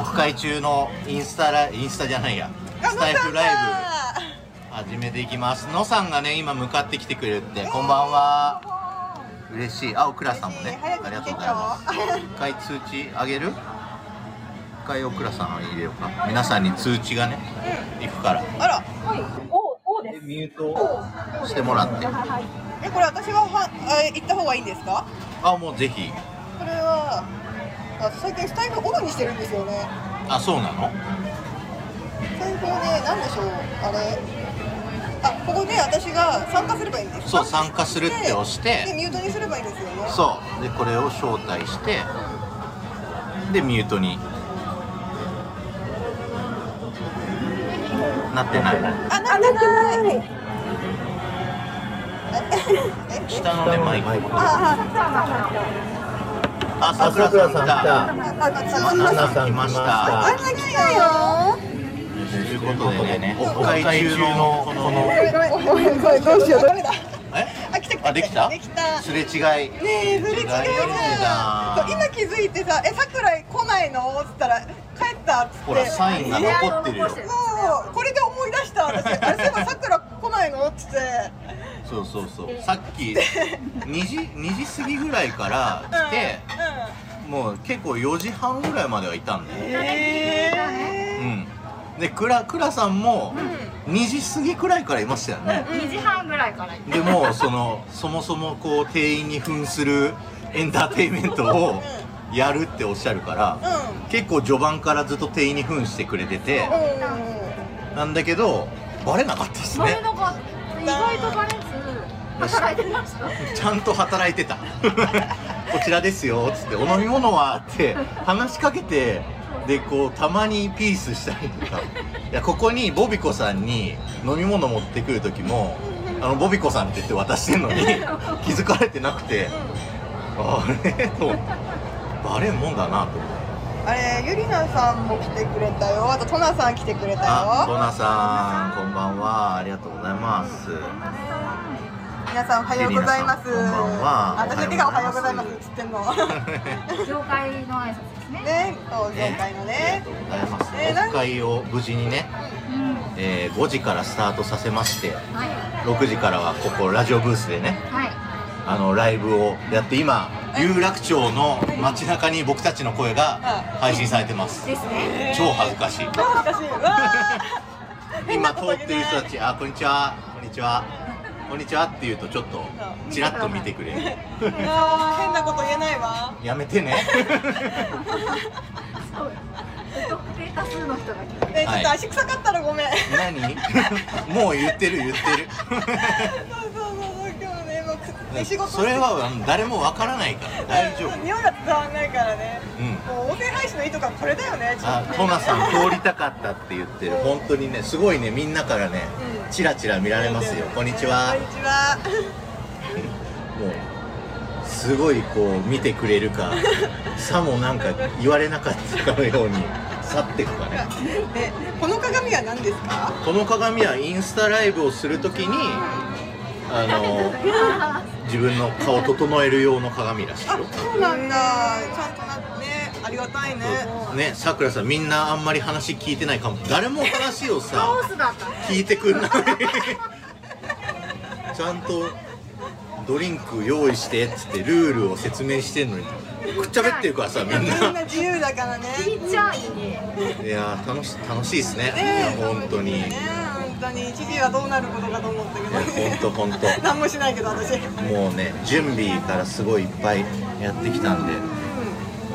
オフ会中のインスタラインスタじゃないや。スタイフライブ始めていきます。のさんがね今向かってきてくれるってこんばんは。嬉しい。あおくらさんもねありがとうございます。一回通知あげる？一回おくらさん入れようか。皆さんに通知がね行くから。あら。でミュートしてもらって。えこれ私がはあ行った方がいいんですか？あもうぜひ。これはあ最近スタイフオフにしてるんですよね。あそうなの？スタイフをねなんでしょうあれ。あここで私が参加すればいいんですか？そう参加するって押して。でミュートにすればいいですよね。そう。でこれを招待して。でミュートに。なってない。あなってない。え下のねマイク。ああさくらさん来た。あああアンナさん来ました。あんな来たよということでねオフ会中のこの。ごめんごめんごめんどうしようダメだえ？あ来た来たあできた？できた。すれ違い。ねえ、すれ違いだ今気づいてさ、え、桜井来ないの？っつったら帰ったっつって。ほらサインが残ってるよ。そう、これで思い出した。私あれそういえば桜来ないの？っつってそうそうそう。さっき2時2時過ぎぐらいから来てもう結構4時半ぐらいまではいたんだよ。うんえうん。でクラクラさんも2時過ぎくらいからいましたよね。2時半ぐらいからでもそのそもそもこう店員に扮するエンターテインメントをやるっておっしゃるからうん。結構序盤からずっと店員に扮してくれてて。うなんだけどバレなかったですね。バレなかった。意外とバレ ちゃんと働いてた。こちらですよっつってお飲み物はって話しかけてでこうたまにピースしたりとか。いやここにボビコさんに飲み物持ってくる時もあのボビコさんって言って渡してんのに 気づかれてなくて。あれ？とバレんもんだなと思って。んあれ、ゆりなさんも来てくれたよ。あとトナさん来てくれたよ。あトナさんこんばんは。ありがとうございます皆さんおはようございます。こんばんは。私だけがおはようございますっつってんの。業界の挨拶ですね。ね、そう、業界のありねがとうございます。えーオフ会を無事にねうん。えー5時からスタートさせましてはい。6時からはここラジオブースでねはい。あのライブをやって今有楽町の街中に僕たちの声が配信されてます。ですね。超恥ずかしい。超恥ずかしい。今通ってる人たち「あこんにちは。こんにちはこんにちは」って言うとちょっとチラッと見てくれる。あ ー変なこと言えないわ。やめてね。そう。不特定多数の人が来てねちょっと足臭かったらごめん。何？もう言ってる言ってる。そうそうそうそう今日ねもう仕事それはあの誰もわからないから大丈夫。匂いが伝わんないからね。うん。もう音声配信のいいとこはこれだよねちょあっとねトナさん通りたかったって言ってる。本当にねすごいねみんなからねうんチラチラ見られますよ。こんにちは。こんにちは。もうすごいこう見てくれるか さもなんか言われなかったかのように去っていくかねえこの鏡は何ですか？この鏡はインスタライブをするときにあの 自分の顔を整える用の鏡らしいあよそうなんだ。ちゃんとなってりがたいね。ねさくらさんみんなあんまり話聞いてないかも。誰も話をさカオスだったね。聞いてくんない。ちゃんとドリンク用意してっつってルールを説明してんのにくっちゃべってるからさみんみんなな自由だからね。ちっちゃいね。いやー楽し楽しいですね。ねいや本当に。いね本当に。一時はどうなることかと思ったけど。や本当本当。何もしないけど私。もうね準備からすごいいっぱいやってきたんで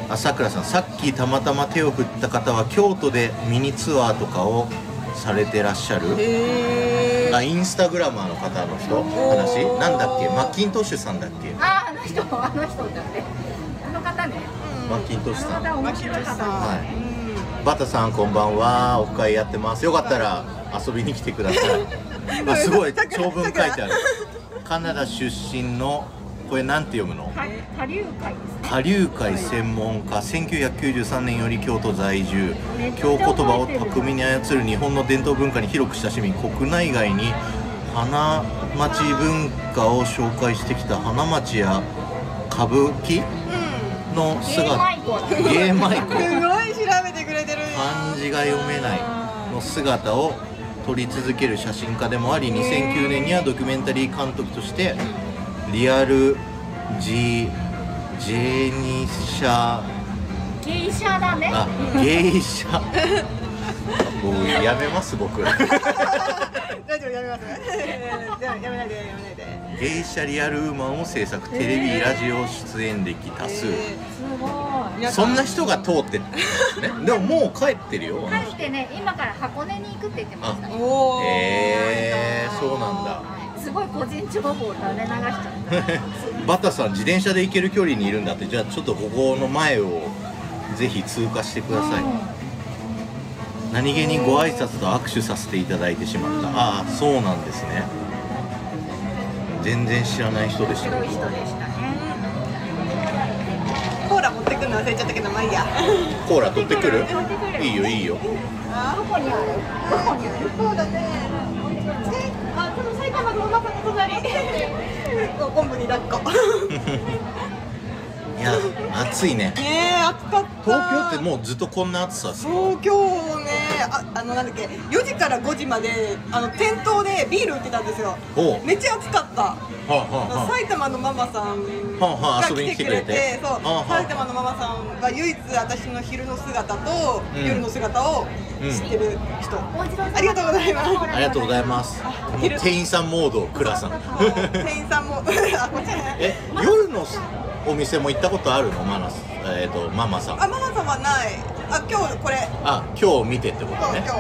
あさくらさんさっきたまたま手を振った方は京都でミニツアーとかをされてらっしゃるへあインスタグラマーの方の人話なんだっけマッキントッシュさんだっけ？ああの人あの人だって。あの方ね。マッキントッシュさん。あの方面白い方はい。バタさんこんばんは。オフ会やってます。よかったら遊びに来てください。あすごい。長文書いてある。カナダ出身のこれなんて読むの？か下流会ですね。下流会専門家1993年より京都在住。京言葉を巧みに操る日本の伝統文化に広く親しみ国内外に花町文化を紹介してきた花町や歌舞伎の姿。イコ。ゲーマイコ。すごい調べててくれてる。よ漢字が読めないの姿を撮り続ける写真家でもあり2009年にはドキュメンタリー監督としてリアルジジェニシャ。芸者だね。あ芸者僕やめます僕。大丈夫やめますやめないでやめないで。芸者リアルウーマンを制作テレビラジオ出演歴多数。すごい。そんな人が通ってね でももう帰ってるよ帰ってね今から箱根に行くって言ってました。おおへえそうなんだ。すごい個人情報を垂れ流しちゃった。バタさん自転車で行ける距離にいるんだって。じゃあちょっとここの前をぜひ通過してください。何気にご挨拶と握手させていただいてしまった。ああそうなんですね。全然知らない人でした。白い人でしたね。コーラ持ってくるの忘れちゃったけどまあいいや。コーラ取ってくる？取ってくる。いいよいいよ。どこにある？どこにある？そうだねあこの埼玉のお腹の隣。お昆布に抱っこ。い や暑いね。ねえ暑かった。東京ってもうずっとこんな暑さですか？東京ねああのなんだっけ4時から5時まであの店頭でビール売ってたんですよ。めっちゃ暑かった。はあはあはあ。埼玉のママさんはあはあが遊びに来てくれて。そうはあはあ。埼玉のママさんが唯一私の昼の姿と、うん。夜の姿を知ってる人、お家のありがとうございます。ありがとうございます。店員さんモード倉さん。店員さんも あこっちね。え夜のお店も行ったことあるの？マナス。えっ、とママさん。あママさんはない。あ今日これ。あ今日見てってことね。今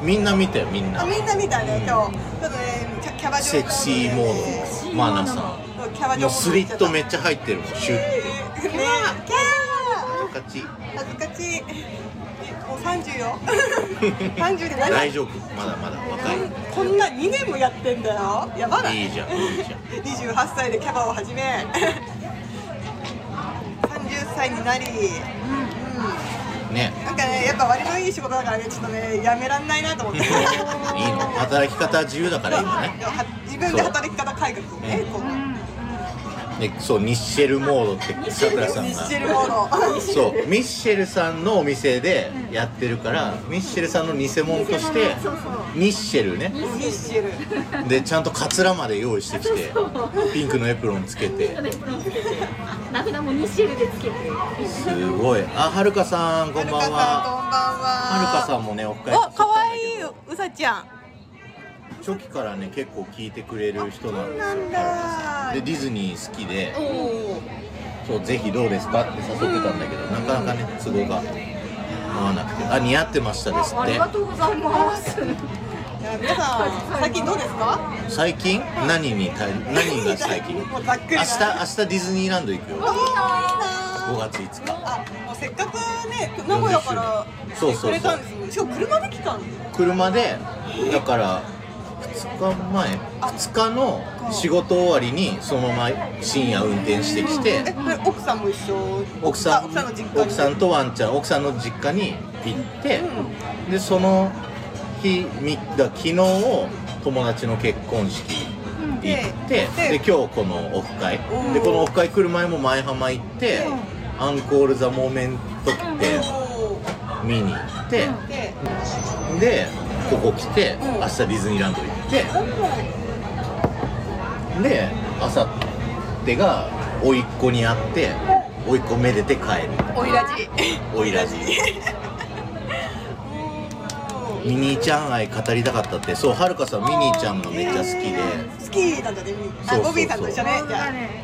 日。みんな見てよみんな。あみんな見たね今日。ちょっとねキャキャバ嬢セクシーモード。マナさん。キャスリットめっちゃ入ってるもんシュッねえキャー。勝ち恥ずかしい。もう30よ。30で何大丈夫。まだまだ。若い。こんな2年もやってんだよ。やばない。いいじゃんいいじゃん。28歳でキャバを始め。30歳になり、うん、ね。なんかねやっぱ割のいい仕事だからねちょっとねやめらんないなと思って。いいの。働き方自由だから今ね。は自分で働き方改革ねこうでそうミッシェルモードってさくらさんが。ミッシェルモード。そうミッシェルさんのお店でやってるからミッシェルさんの偽物としてミッシェルね。ミッシェル。でちゃんとカツラまで用意してきてピンクのエプロンつけて。名札もミシェルでつけて。すごい。あはるかさんこんばんは。はるかさんこんばんは。はるかさんもねオフ会お可愛い。うさちゃん初期からね結構聞いてくれる人なんですよでディズニー好きで。そうぜひどうですかって誘ってたんだけどなかなかね都合が合わなくて。あ似合ってましたですって。ありがとうございます。皆さん最近どうですか？最近？何に対何が最近？明日明日ディズニーランド行くよ。いいな5月5日。あもうせっかくね名古屋からそうそうそう来てくれたんですよしかも車で来たんです車でだから2日前2日の仕事終わりにそのまま深夜運転してきてえこれ奥さんも一緒？奥さんあ奥さんとワンちゃん奥さんの実家に行って、でその日みだ昨日友達の結婚式行って、でで今日このオフ会。でこのオフ会来る前も前浜行って、アンコール・ザ・モーメントってお見に行って、でここ来て、うん。明日ディズニーランド行って、であさってが甥っ子に会って甥っ子めでて帰る。おいらじ。おいらじ ミニーちゃん愛語りたかったって。そうはるかさんミニーちゃんがめっちゃ好きで。好きなんだねあそうそうそう。ボビーさんと一緒ね。じゃ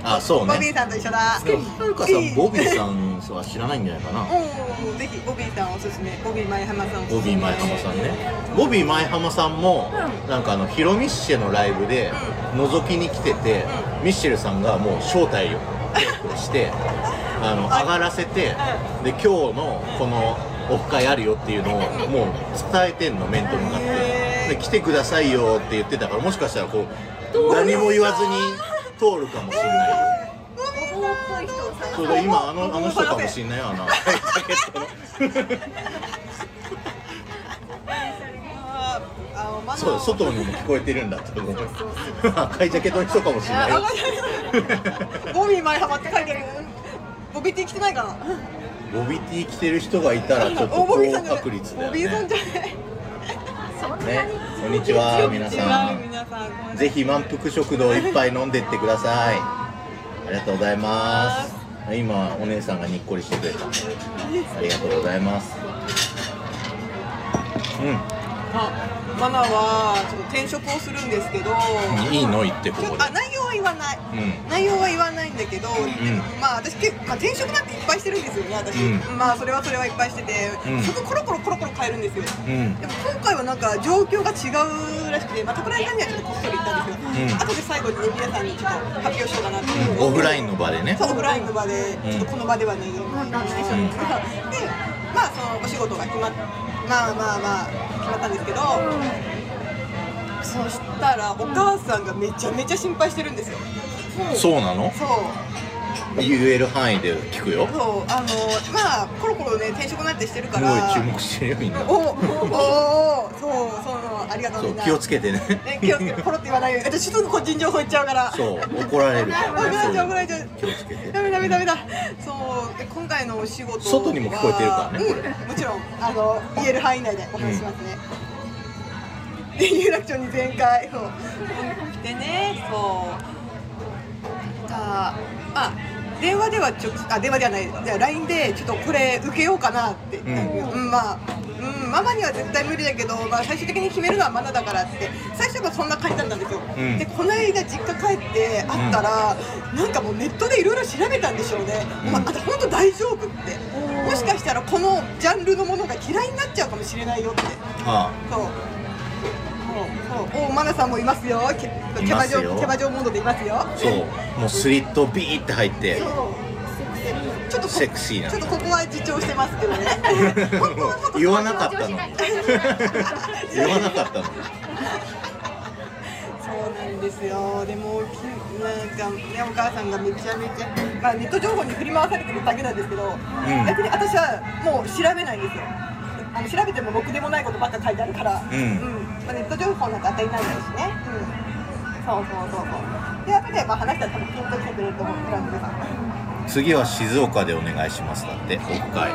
あそうね。あボビーさんと一緒だ。でもはるかさんボビーさんは知らないんじゃないかな。おおぜひボビーさんおすすめ。ボビー前浜さんボビー前浜さんね。ボビー前浜さんもなんかあのヒロミッシェのライブで覗きに来ててミッシェルさんがもう招待をして あの上がらせてで今日のこのオフ会あるよっていうのをもう伝えてんの面と向かって。で来てくださいよって言ってたからもしかしたらこう何も言わずに通るかもしれないそれで今あのあの人かもしれないよあの そう外にも聞こえてるんだって思う 赤いジャケットの人かもしれないよ。ボビー前浜って書いてる。ボビーって来てないかなボビティ着てる人がいたらちょっと高確率だよね。ねこんにちは皆さん。ぜひ満腹食堂いっぱい飲んでってください。ありがとうございます。今お姉さんがにっこりしてくれた。ありがとうございます。うあマナはちょっと転職をするんですけど。んいいの？言ってここで。あ内容は言わない。うん。内容は言わないんだけど、ん。まあ私結構、まあ、転職なんていっぱいしてるんですよね私、うん。まあそれはそれはいっぱいしてて、うん。そこコロコロコロコロ変えるんですよ。うん。でも今回はなんか状況が違うらしくて、まあ、桜井さんにはちょっとこっそり言ったんですけど、うん。後で最後にね皆さんにちょっと発表しようかなっていう、オフラインの場でね。そうオフラインの場で、ちょっとこの場ではね言えないダメでしょうん。でまあそのお仕事が決まっまあまあまあ決まったんですけど、そしたらお母さんがめちゃめちゃ心配してるんですよ。そうなの？そう。言える範囲で聞くよ。そうあのまあコロコロね転職なんてしてるすごいから注目してるよみんな。おおおそうそうありがとうそみなうん気をつけてね。ね気をつけてポロって言わないように。私すぐ個人情報言っちゃうから。そう怒られるから怒られちゃう怒られちゃう。気をつけて。ダメダメダメだそうで今回のお仕事は外にも聞こえてるからねうんもちろんあの言える範囲内でお話ししますね、で有楽町に前回そう。来てねそう。かまあ電話ではちょあ電話ではない。じゃあ LINE でちょっとこれ受けようかなって、うん。うんまあうん、ママには絶対無理だけど、まあ、最終的に決めるのはマナだからって。最初はそんな感じだったんですよ、うん。でこの間実家帰って会ったら、なんかもうネットでいろいろ調べたんでしょうね、うん。まあ、あと本当大丈夫って。もしかしたらこのジャンルのものが嫌いになっちゃうかもしれないよって。はそうそうそうおマナさんもいますよ。キャバ嬢キャバ嬢モードでいますよ。あそうもうスリットビーって入って。ちょっとこセクシーな。ちょっとここは自重してますけどね。本当はもっと言わなかったの。言わなかったの。そうなんですよ。でもきなんかねお母さんがめちゃめちゃ、まあ、ネット情報に振り回されてるだけなんですけど、ん。逆に私はもう調べないんですよ。あの調べてもろくでもないことばっか書いてあるから、んまあ、ネット情報なんか当たりないですしね、うん、そうそうそうそう。で後でまあ話したら多分ピンと来てくれると思う。フランクさん。次は静岡でお願いしますだってオフ会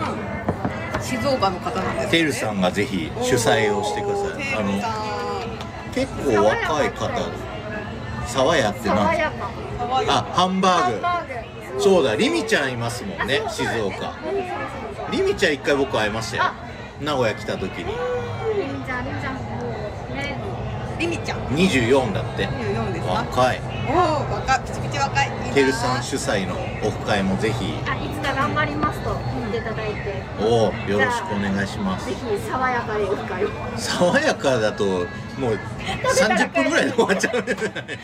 静岡の方なんですてるさんがぜひ主催をしてください。あの結構若い方爽やってなあハンバハンーグバーグ。そうだリミちゃんいますもんね静岡。リミちゃん一回僕会いましたよ。名古屋来た時に。りんちゃんりんちゃんリミちゃん。24だって。24ですか？若い。おお若い。ピチピチ若い。てるさん主催のオフ会もぜひ。あいつか頑張りますと言っていただいて。おおよろしくお願いします。ぜひ爽やかでオフ会を。爽やかだともう30分ぐらいで終わっちゃうんですよね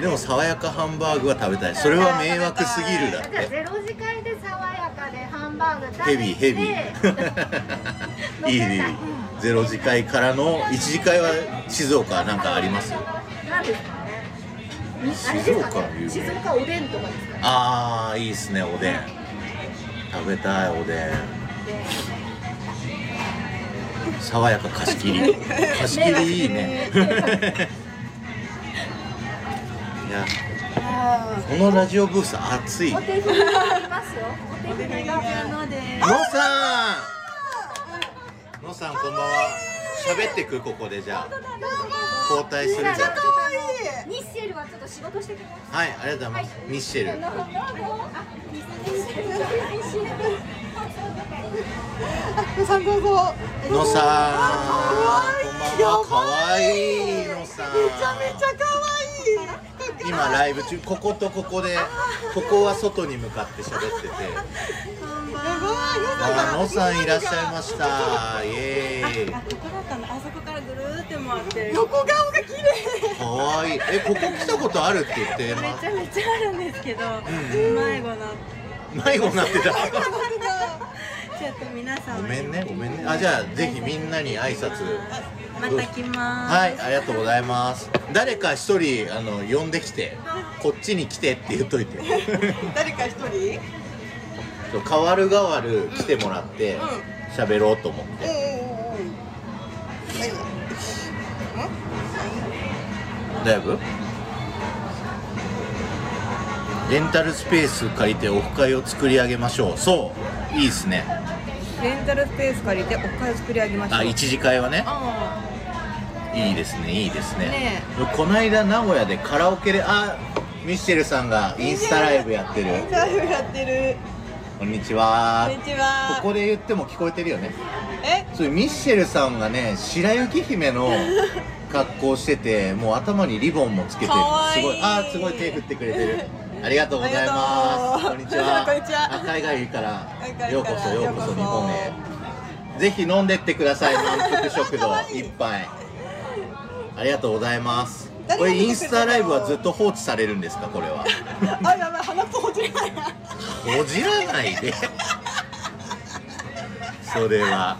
でも爽やかハンバーグは食べたい。それは迷惑すぎるだって。ゼロ時間で爽やかでハンバーグ食べて。ヘビーヘビー。い。いねいいゼロ次会からの1次会は静岡なんかあります？なんですかね。静岡ね有名静岡おでんとかですかね。ああいいっすねおでん。食べたいおでん。爽やか貸し切り。貸し切りいいね。いやあこのラジオブース暑い。お手振りがありますよ。お手振りがので。のさんのさんこんばんは。喋ってくここでじゃあ。交代するじゃん。可愛い。ニッシェルはちょっと仕事してくださはいありがとうございます。ミッシェル。いあニッシェル。ニッシェル。あさんどうぞのさんこんばんはかわいいのさんめちゃめちゃ可愛い今ライブ中こことここでここは外に向かって喋っててあのさんいらっしゃいました。イエーイ。あ、ここだったの。あそこからぐるーって回って。横顔が綺麗。かわい。いえここ来たことある？って言ってめちゃめちゃあるんですけど、ん。迷子な。迷子になってたちょっと皆さん。ごめんねごめんね。あじゃあぜひみんなに挨拶。また来ます。はいありがとうございます。誰か一人あの呼んできてこっちに来てって言っといて。誰か一人？そう変わる変わる来てもらってうん。喋ろうと思って。うんうんうんうん。はいだいぶレンタルスペース借りてオフ会を作り上げましょう。そういいですね。レンタルスペース借りてお金作り上げましょう。あ一次会はね？あいいですねいいですね。ねこの間名古屋でカラオケであミッシェルさんがインスタライブやってる。インスタライブやってるこんにちは。こんにちは。ここで言っても聞こえてるよね。え？そういうミッシェルさんがね白雪姫の 格好しててもう頭にリボンもつけてかわいい。すごい。あーすごい手振ってくれてる。ありがとうございます。こんにちは。こんにちは。あ海外から。海外からようこそようこそ日本へ。ぜひ飲んでってください満腹食堂。かわいい。一杯ありがとうございますこれインスタライブはずっと放置されるんですか？これは。あやばい鼻くそほじれない。なほじらないで。それは。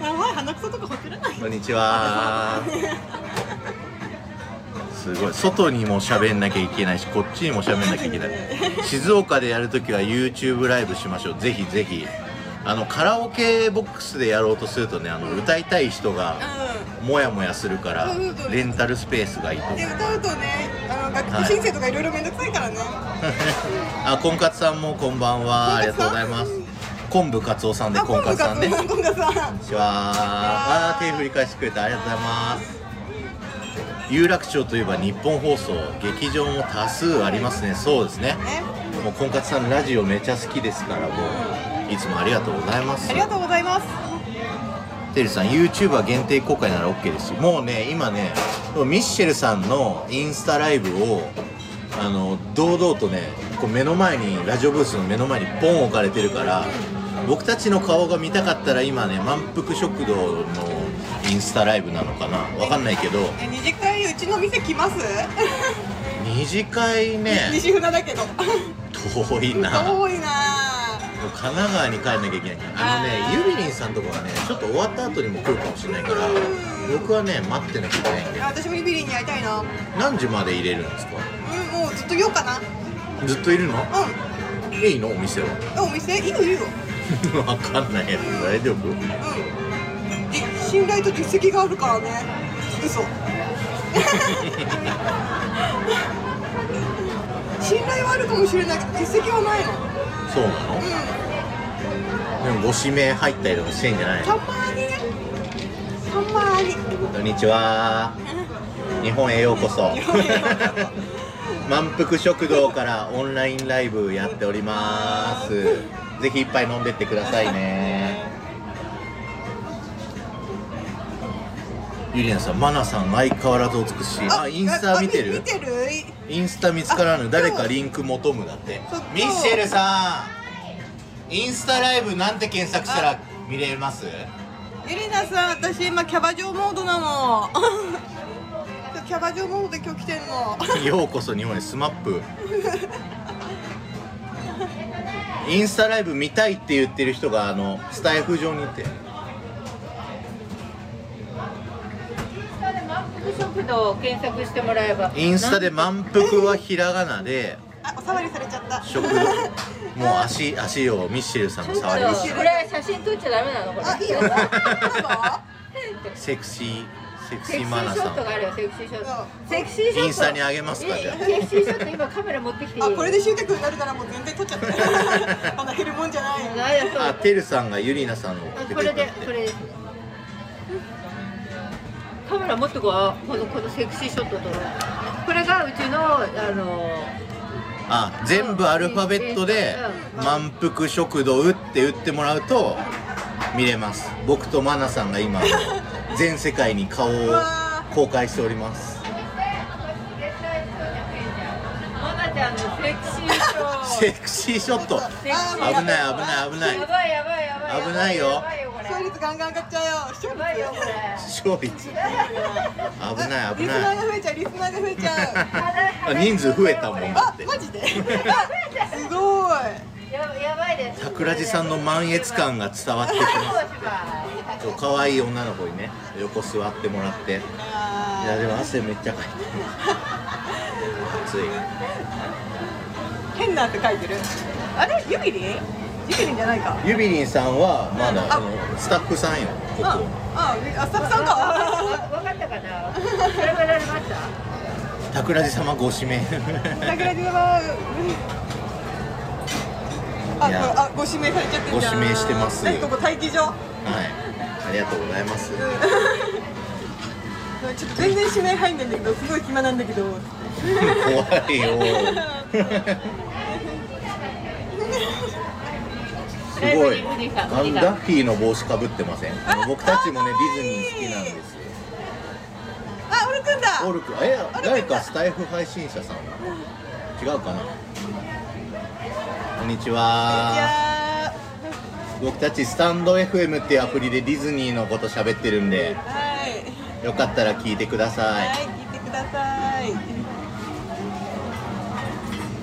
やばい鼻くそとかほじれない。こんにちは。すごい。外にも喋んなきゃいけないしこっちにも喋んなきゃいけない。静岡でやるときは YouTube ライブしましょう。ぜひぜひあのカラオケボックスでやろうとするとねあの歌いたい人がモヤモヤするからレンタルスペースがいいと思でう歌うとねあの楽器申請とかいろいろめんどくさいからね、あ婚活さんもこんばんは。ありがとうございます。昆布かつおさんであ婚活さんねこんにちは。あー手振り返してくれてありがとうございます。有楽町といえば日本放送劇場も多数ありますね。そうですね。ね。もう婚活さんのラジオめちゃ好きですからもういつもありがとうございます。あり。がとうございます。テリーさん YouTuber 限定公開なら OK ですもうね今ねミッシェルさんのインスタライブをあの堂々とねこう目の前にラジオブースの目の前にポン置かれてるから僕たちの顔が見たかったら今ね満腹食堂のインスタライブなのかな。わかんないけど。え二次会うちの店来ます？二次会ね。西船だけど。遠いな。遠いな神奈川に帰んなきゃいけない。からあのねゆびりんさんとかはねちょっと終わった後にも来るかもしれないから僕はね待ってなきゃいけないんであ私もリビリンに会いたいなうん何時まで入れるんですか？もうずっと言おうかな。ずっといるの？ういいの？お店は？お店？いいよ。いいよわかんないやつ。大丈夫？うん。じ信頼と実績があるからね。嘘。信頼はあるかもしれないけど実績はないのそうなの？うん。でもご指名入ったりとかしてんじゃないたまにね。たまに。こんにちは。日本へようこそ。満腹食堂からオンラインライブやっております。ぜひ一杯飲んでってくださいね。ゆりなさんマナさん相変わらずお美しい。あインスタ見てる？あ見てるインスタ見つからぬあ誰かリンク求むだってミッシェルさんインスタライブなんて検索したら見れます？ゆりなさん私今キャバ嬢モードなの。キャバ嬢モードで今日来てんの。ようこそ日本へスマップ。インスタライブ見たいって言ってる人があのスタイフ上にいて食堂を検索してもらえば。インスタで満腹はひらがなであお触りされちゃった。食堂。もう足足をミッシェルさんが触りましこれ写真撮っちゃダメなの？これ。あいいよ。セクシーセクシーマナさがあるよセクシーショット。うん。セクシーショット。インスタにあげますかじゃあ。えセクシーショット今カメラ持ってきていいあこれで集客になるならもう全然取っちゃって。あの減るもん。じゃないよあさんがゆりなさんのこれでこれですカメラ持ってこうこのこのセクシーショット撮ろうこれがうちのあのあ全部アルファベットで「満腹食堂」って打ってもらうと見れます。僕とマナさんが今全世界に顔を公開しております。マナちゃんのセクシーショット。セクシーショット。危ない危ない危ない。やばいやばいやばい。危ないよ勝率ガンガン上がっちゃうよ。勝率危ない危リスナないーが増えちゃうリスナーが増えちゃう。あ人数増えたもんだってあマジで？すごい。ややばいです。桜地さんの満悦感が伝わってきます。そう可愛い女の子にね横座ってもらって。いやでも汗めっちゃかいてる。暑い。変なって書いてる。あれ？ユビリ？ンユビリンじゃないか。ゆびりんさんはまだああ。のスタッフさんよ。こあこああスタッフさんか。わわかったかな？調べられました？桜地様ご指名。桜島はあいや。これあご指名されちゃってご指名してますえここ待機場はい。ありがとうございます。ちょっと全然指名入んないんだけどすごい暇なんだけど。怖いよ すごい。あのダッフィーの帽子かぶってません？僕たちもねディズニー好きなんですよ。あオルくんだ。オルクえ誰かスタイフ配信者さん？違うかな？こんにちいは。や僕たちスタンド FM っていうアプリでディズニーのこと喋ってるんでーはい。よかったら聞いてくださはいい聞いてください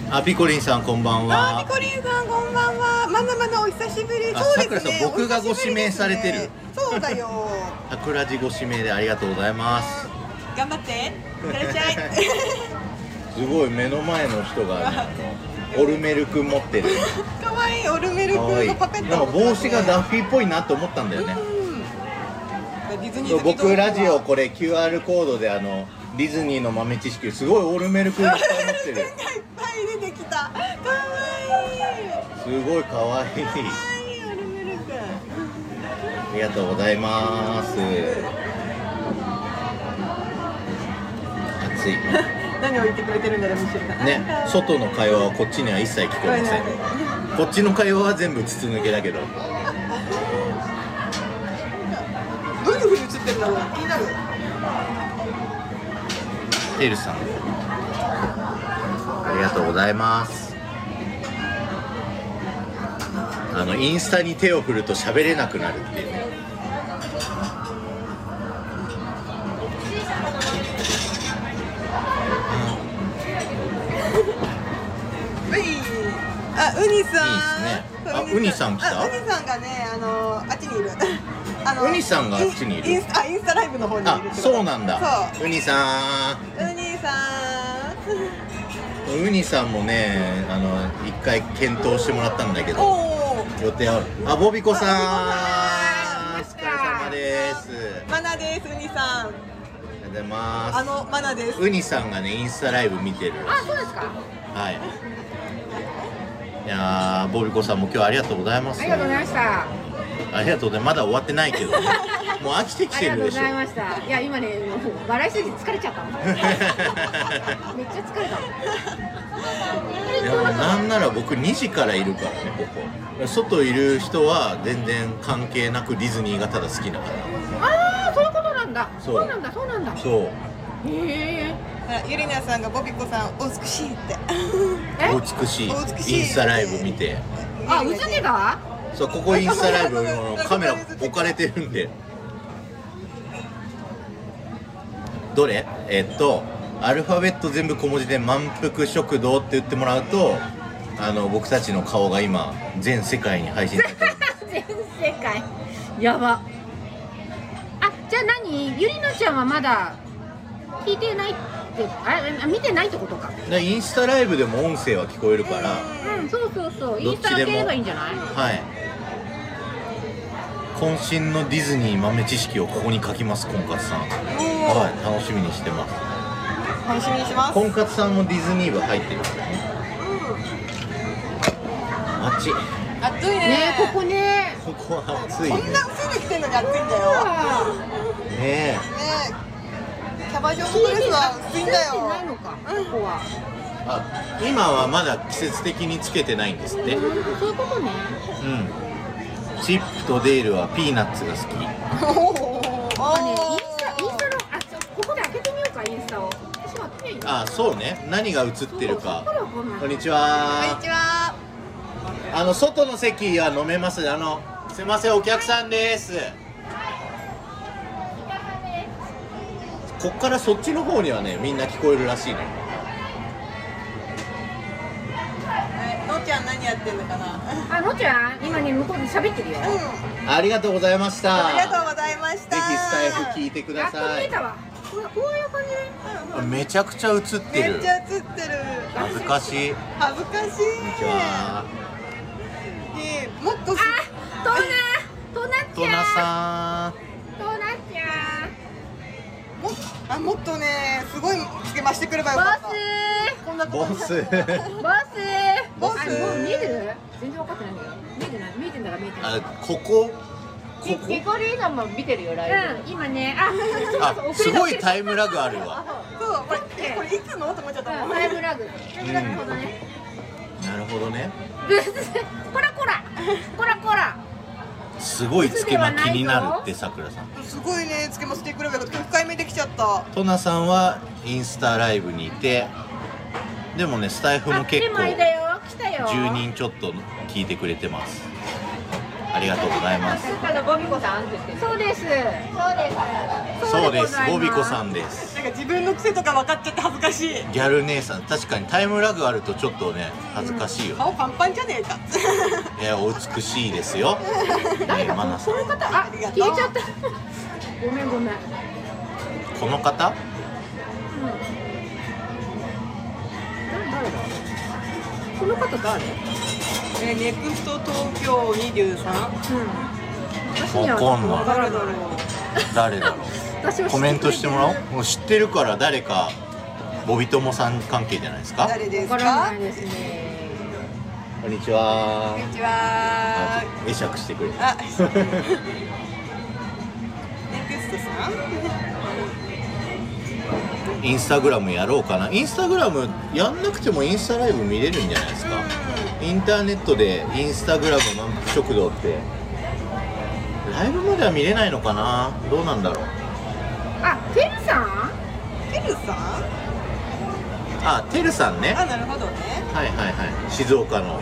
あピコリンさんこんばんあはピコリンさんこんばんは。まだまだお久しぶり。あそうですね。僕がご指名されてる。そうだよ。桜地ご指名でありがとうございます。頑張って。いらっしゃい。すごい目の前の人が、ね、あのオルメル君持ってる。かわいいオルメル君のパペットなんか帽子がダッフィーっぽいなと思ったんだよね。うん。ディズニー好き僕ラジオここれ QR コードであのディズニーの豆知識すごいオルメル君いっぱい持ってる。がいっぱい出てきたかわい。いすごい可愛い。かわいいオルメル君ありがとうございます。暑い。何を言ってくれてるんだろうミシェルね外の会話はこっちには一切聞こえません。こっちの会話は全部筒抜けだけど。どういう風に映ってるんだろう気になるエルさん。ありがとうございます。あのインスタに手を振ると喋れなくなるっていう。あウニさん。いいっすね。あウニさん来た？あウニさんがねあのあっちにいる。あのウニさんがあっちにいる。インスあインスタライブの方にいるあそうなんだ。そウニさうウニさん。ウニさんもねあの一回検討してもらったんだけんどおお予定ある？あボビコさん。あお疲れ様です。マナですウニさん。ありがとうございます。あのマナです。ウニさんがねインスタライブ見てる。あそうですか。はい。いやーボビコさんも今日ありがとうございます。ありがとうございましたありがとうございます。まだ終わってないけど。ね もう飽きてきありがとうごてるでしょざいました。いや今ねもう笑いすぎて疲れちゃった めっちゃ疲れたいやもうなんなら僕2時からいるからねここ。外いる人は全然関係なくディズニーがただ好きだから。ああそういうことなんだ。そそううなんだそうなんだ。そう。へえあゆりなさんがボビコさんお美しいって。え？お美しいインスタライブ見て。あ映ってたそうここインスタライブのカメラ置かれてるんで。どれ？えっとアルファベット全部小文字で「満腹食堂」って言ってもらうとあの僕たちの顔が今全世界に配信されてる。全世界。やば。あじゃあ何？ゆりなちゃんはまだ聞いてないってああ見てないってことか。でインスタライブでも音声は聞こえるからうんそうそうそう。インスタ開ければいいんじゃない？はい渾身のディズニー豆知識をここに書きます婚活さん。はい楽しみにしてます。楽しみにします。婚活さんもディズニー部入ってるからね。あっち暑いね。ねここね。ここは暑いね。こんな薄いの着てんのに暑いんだよ。ねえ。ねキャバ嬢のドレスは薄いんだついてないよのかここは。あ今はまだ季節的につけてないんですって。うんそういうことねチップとデールはピーナッツが好き。おおあねインスタインスタのあちょここで開けてみようかインスタを。私は開けてみようあそうね。何が映ってるか。こんな。こんにちこはんにちは。あの外の席は飲めます。あのすいませんお客さんです。こっからそっちの方にはねみんな聞こえるらしいねちゃん何やってんのかな？あのちゃん今ね向こうで喋ってるよ。うん。ありがとうございました。ありがとうございました。ぜひスタイフ聞いてくだやっとさい見えたわ。こうこういう感じでめちゃくちゃ映ってる。ちゃ映ってる。恥ずかしい。こ恥ずかしい。ねえもっとすあトナトナちゃん。トナさトナちゃん。もっああもっとねすごいつけましてくればよボかった。ス。こんなとこボスボス ボス。あもう見えてる？全然分かってないんだよ。見えてない。見えてんだか見えてない。あここ？ここ？ニコリーナも見てるよライうん今ね。ああすごいタイムラグあるわ。そうこれえこれいつの？と思っちゃった。タイムラグタイムラグ。ほどねなるほどね。こらこら。こらこら。すごいつけま気になるってさくらさん。すごいねつけましてくればよかった深い目できちゃった。トナさんはインスタライブにいてでもねスタイフも結構あでもあれだよ来たよ10人ちょっと聞いてくれてます。ありがとうございます。あのボビコさんって言ってる。そうです。そうです。そうです。ボビコんさんです。なんか自分の癖とか分かっちゃって恥ずかしい。ギャル姉さん確かにタイムラグあるとちょっとね恥ずかしいよね。顔パンパンじゃねえか。いやお美しいですよ。ねマナさん。この方？あありがとう。消えちゃった。ごめんごめん。この方？誰だ？この方誰？えネクスト東京23うん私にはわかんない。誰だろう。誰だろう。私は知ってるコメントしてもらおう。もう知ってるから誰かボビトモさん関係じゃないですか？誰ですわからかないですね。こんにちは。こんにちは。あ会釈してくれあ ネクストさん？インスタグラムやろうかな。インスタグラムやんなくてもインスタライブ見れるんじゃないですか。インターネットでインスタグラム満腹食堂って。ライブまでは見れないのかな？どうなんだろう。あてるさん？てるさん？あてるさんね。あなるほどね。はいはいはい。静岡の。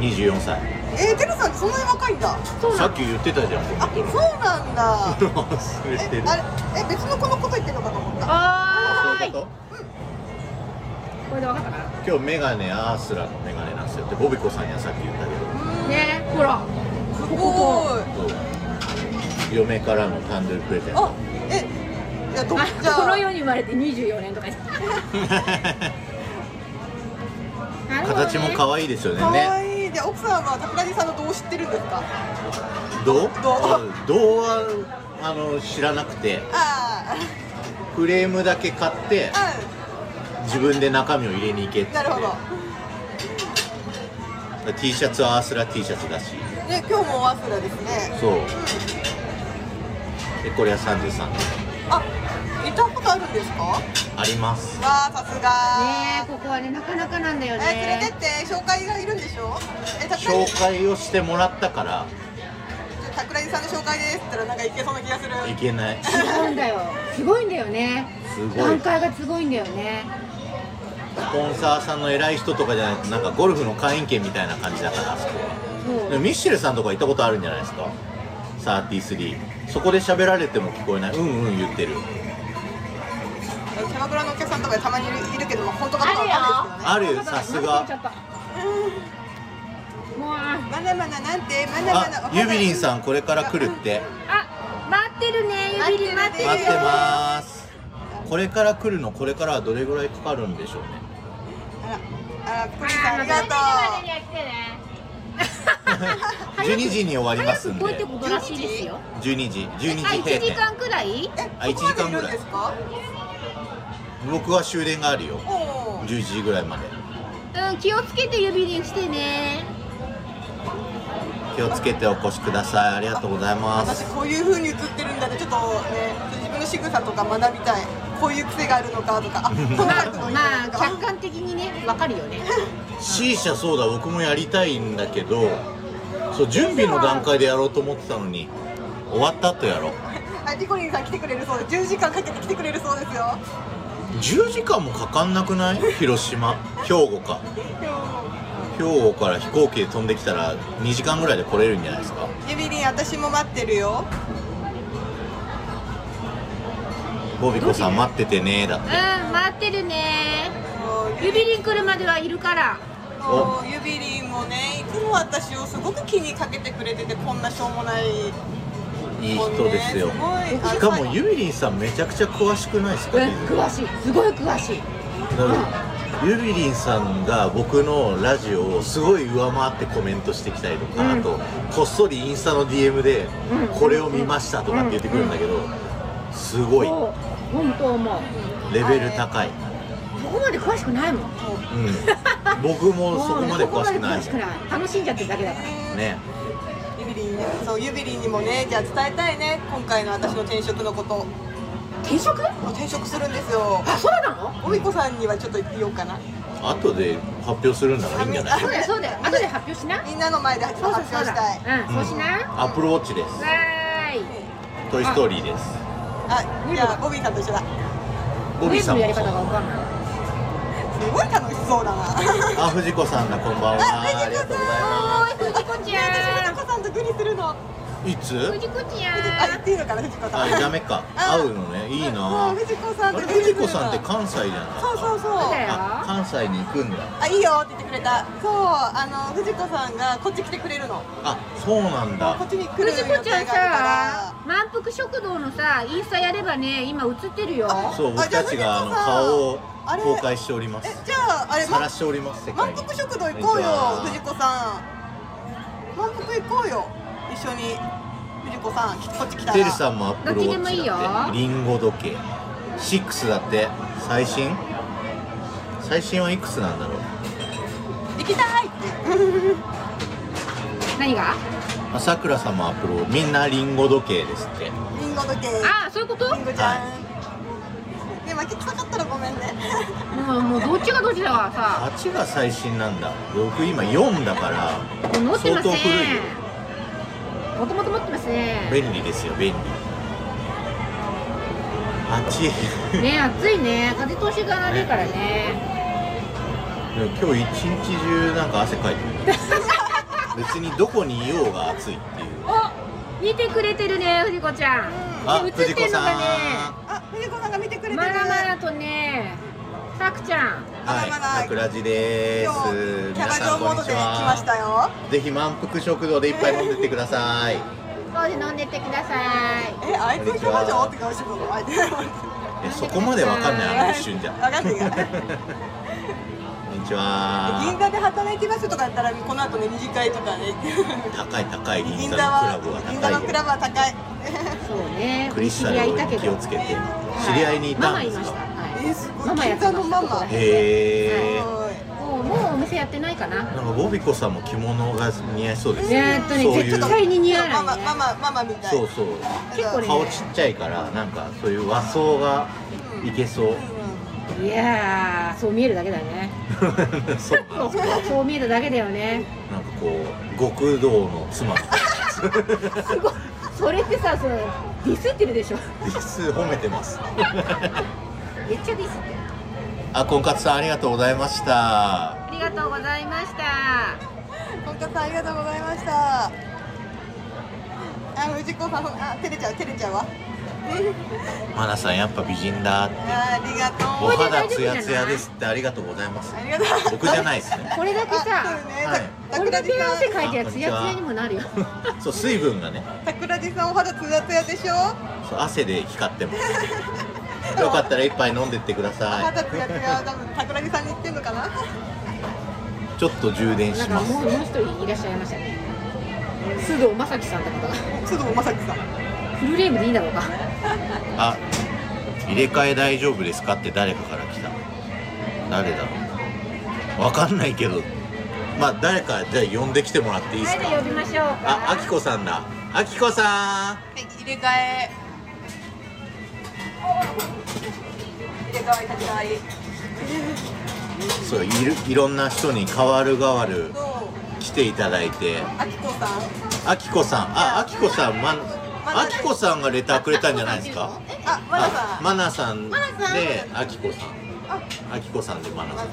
24歳えー、てるさんそんなに若いんだ。そうなのさっき言ってたじゃん。あそうなんだ。忘れてる。えあれえ別の子のこと言ってんのかと思った。あー。いそういうこと？これで分かったかな？今日メガネアースラのメガネなんですよってボビコさんにはさっき言ったけねほら。すごい。嫁からの誕生日プレゼント。あえいやどあじゃあ。この世に生まれて24年とか。形も可愛いですよね。かわねいいで奥さんは桜地さんのどう知ってるんですか？どう？どう？あどうはあの知らなくて。あフレームだけ買ってあ自分で中身を入れに行けってう。んなるほど。T シャツはアースラ T シャツだし。ね今日もワスラですね。そう。でこれは33あ行ったことあるんですか？わあります。あさすが。ねえここはねなかなかなんだよえ連れてねって紹介がいるんでしょ？え桜紹介をしてもらったから。桜地さんの紹介ですったらなんかいけそうな気がする。いけない。すごいんだよ。すごいんだよね。すごい。段階がすごいんだよね。スポンサーさんの偉い人とかじゃないとなんかゴルフの会員権みたいな感じだから。あそこはミッシェルさんとか行ったことあるんじゃないですか？33そこで喋られても聞こえない。うんうん言ってるキャバクラのお客さんとかでたまにいるいるけども本当かどうかわかんないですけどねあるよさすが。うあまだまだなんてまだまだあユビリンんさんこれから来るって。待ってるね指に待ってる待ってます。これから来るのこれからはどれぐらいかかるんでしょうね。あらあらさんありがと12 時に終わりますんで。こうってことらしいですよ。12時12時あ閉1時店。間くらいえあ一時間ぐらい？どこまでいるんですか？僕は終電があるよ。おー11時ぐらいまで。うん気をつけて指にしてね。気をつけてお越しください。ありがとうございます。私こういう風に映ってるんだってちょっとね自分の仕草とか学びたい。こういう癖があるのかとか。あ このまあ角度いいまあなとか客観的にねわかるよね。C 社そうだ僕もやりたいんだけどそう準備の段階でやろうと思ってたのに終わった後やろう。はいピコリンさん来てくれるそうです。10時間かけて来てくれるそうですよ10時間もかかんなくない？広島。兵庫か。兵庫から飛行機で飛んできたら2時間ぐらいで来れるんじゃないですか？ユビリン私も待ってるよ。ボビコさん待っててねだって。うん待ってるね。もう指に来るまではいるから。もうユビリンもねいつも私をすごく気にかけてくれててこんなしょうもないいい人ですよ。すしかもユビリンさんめちゃくちゃ詳しくないですか？うんディズニー詳しい。すごい詳しい。だからユビリンさんが僕のラジオをすごい上回ってコメントしてきたりとか、うん。あとこっそりインスタの DM でうん。これを見ましたとかって言ってくるんだけどすごい本当思うレベル高い。そこまで詳しくないもん。うん。僕もそこまで詳しくない。楽しんじゃってるだけだから。ねそうゆびりんにもねじゃあ伝えたいね今回の私の転職のこと。転職？転職するんですよ。あそうなの？おみこさんにはちょっと言おうかな。後で発表するんならいいんじゃない？そうだよそうだよ。後で発表しなみんなの前で発表したい。だうん。そうしなアップルウォッチです。わーい。トイ・ストーリーです。あじゃあボビーさんと一緒だ。ボビーさんも。やり方がわかんないすごい楽しそうだな。あ藤子さんだこんばんは。あありがとう藤子ちゃ私ん。藤子さんとグリするの。いつ？藤子ちゃあ言っていいのかな藤子さん。あダメか。あ会うのね。いいな。藤子さん藤子さんって関西じゃない。そうそうそう。関西に行くんだ。あいいよって言ってくれた。そうあの藤子さんがこっち来てくれるの。あそうなんだ。こっちに来る予藤子ちゃん定があさ満腹食堂のさインスタやればね今映ってるよ。そう僕たちがあの顔をあれ公開しております。じゃああれさらしております世界に。満腹食堂行こうよ藤子さん。満腹行こうよ一緒に。藤子さんきこっち来たら。てるさんもアップルウォッチだってどっちでもいいよ。リンゴ時計。6だって最新？最新はいくつなんだろう？行きたいって。何が？あさくらさんもアップルみんなリンゴ時計ですって。リンゴ時計。あそういうこと？リンゴちゃん、はね負け臭かったらごめんね。もうもうどっちがどっちだからさ。8が最新なんだ。僕今4だから相当古いよ。もともと持ってますね便利ですよ便利。8ね暑いね。風通しが悪いからね。でも今日一日中なんか汗かいてる。別にどこにいようが暑いっていう。お見てくれてるね藤子ちゃんあで映ってんのがねあ藤子さん。が見てくれてるマラマラとねさくちゃん。はい桜地です。キャバ皆さんこんにち嬢モードで来ましたは。よぜひ満腹食堂で一杯飲んでってください。そうで飲んでってください。えあいつキャバ嬢って顔してるの？えそこまでわかんないあの一瞬じゃ。分かんないにちは。銀座で働いてますとかやったらこの後ね二次会とかね高い高い銀座のクラブは銀座のクラ高いよブは高い。そうね。クリスタ知り合いいたルにけど。気をつけて知り合いにいたんですか？ママいました、はいえすごい。ママやってのママ。へえもうもうお店やってないかな。なんかボビコさんも着物が似合いそうですえーっとねそういう。絶対に似合わない。ねママママママみたい。そうそう。結構ね。顔ちっちゃいからなんかそういう和装がいけそういやーそう見えるだけだよね。そうなんですかそう見えるだけだよね。なんかこう極道の妻。すごい。それってさそのディスってるでしょ。実褒めてます。めっちゃディスってる。あ婚活さんありがとうございました。ありがとうございました。本当さんありがとうございました。あ藤子さんあ照れちゃう照れちゃうわマナさんやっぱ美人だあありがとおう肌ツヤツヤですってありがとうございます。ありがとう。僕じゃないですね。これだけさね。はい。これだけ汗かいてツヤツヤにもなるよ。そう水分がね。桜地さんお肌ツヤツヤでしょ？そう汗で光ってます。よかったら一杯飲んでってくだおさ肌ツヤツヤ多分桜地さんに言ってんのかな？いちょっと充電します。なんかもうもう一人いらっしゃいましたね。須藤正樹さんって方が。須藤正樹さんフルネームでいいんだろうか。あ入れ替え大丈夫ですかって誰かから来た。誰だろう。わかんないけど。まあ誰かじゃあ呼んできてもらっていいですか？はいじゃあ呼びましょう。かあ、あきこさんだ。あきこさはい入れ替え。入れ替わり立ち替わそういるいろんな人に代わる代わる来ていただいて。あきこさん。あきこさん。あ、あきこさんまあきこさんがレターくれたんじゃないですか？あまださあんマナさん？であきこさん。あきこさんでマナさ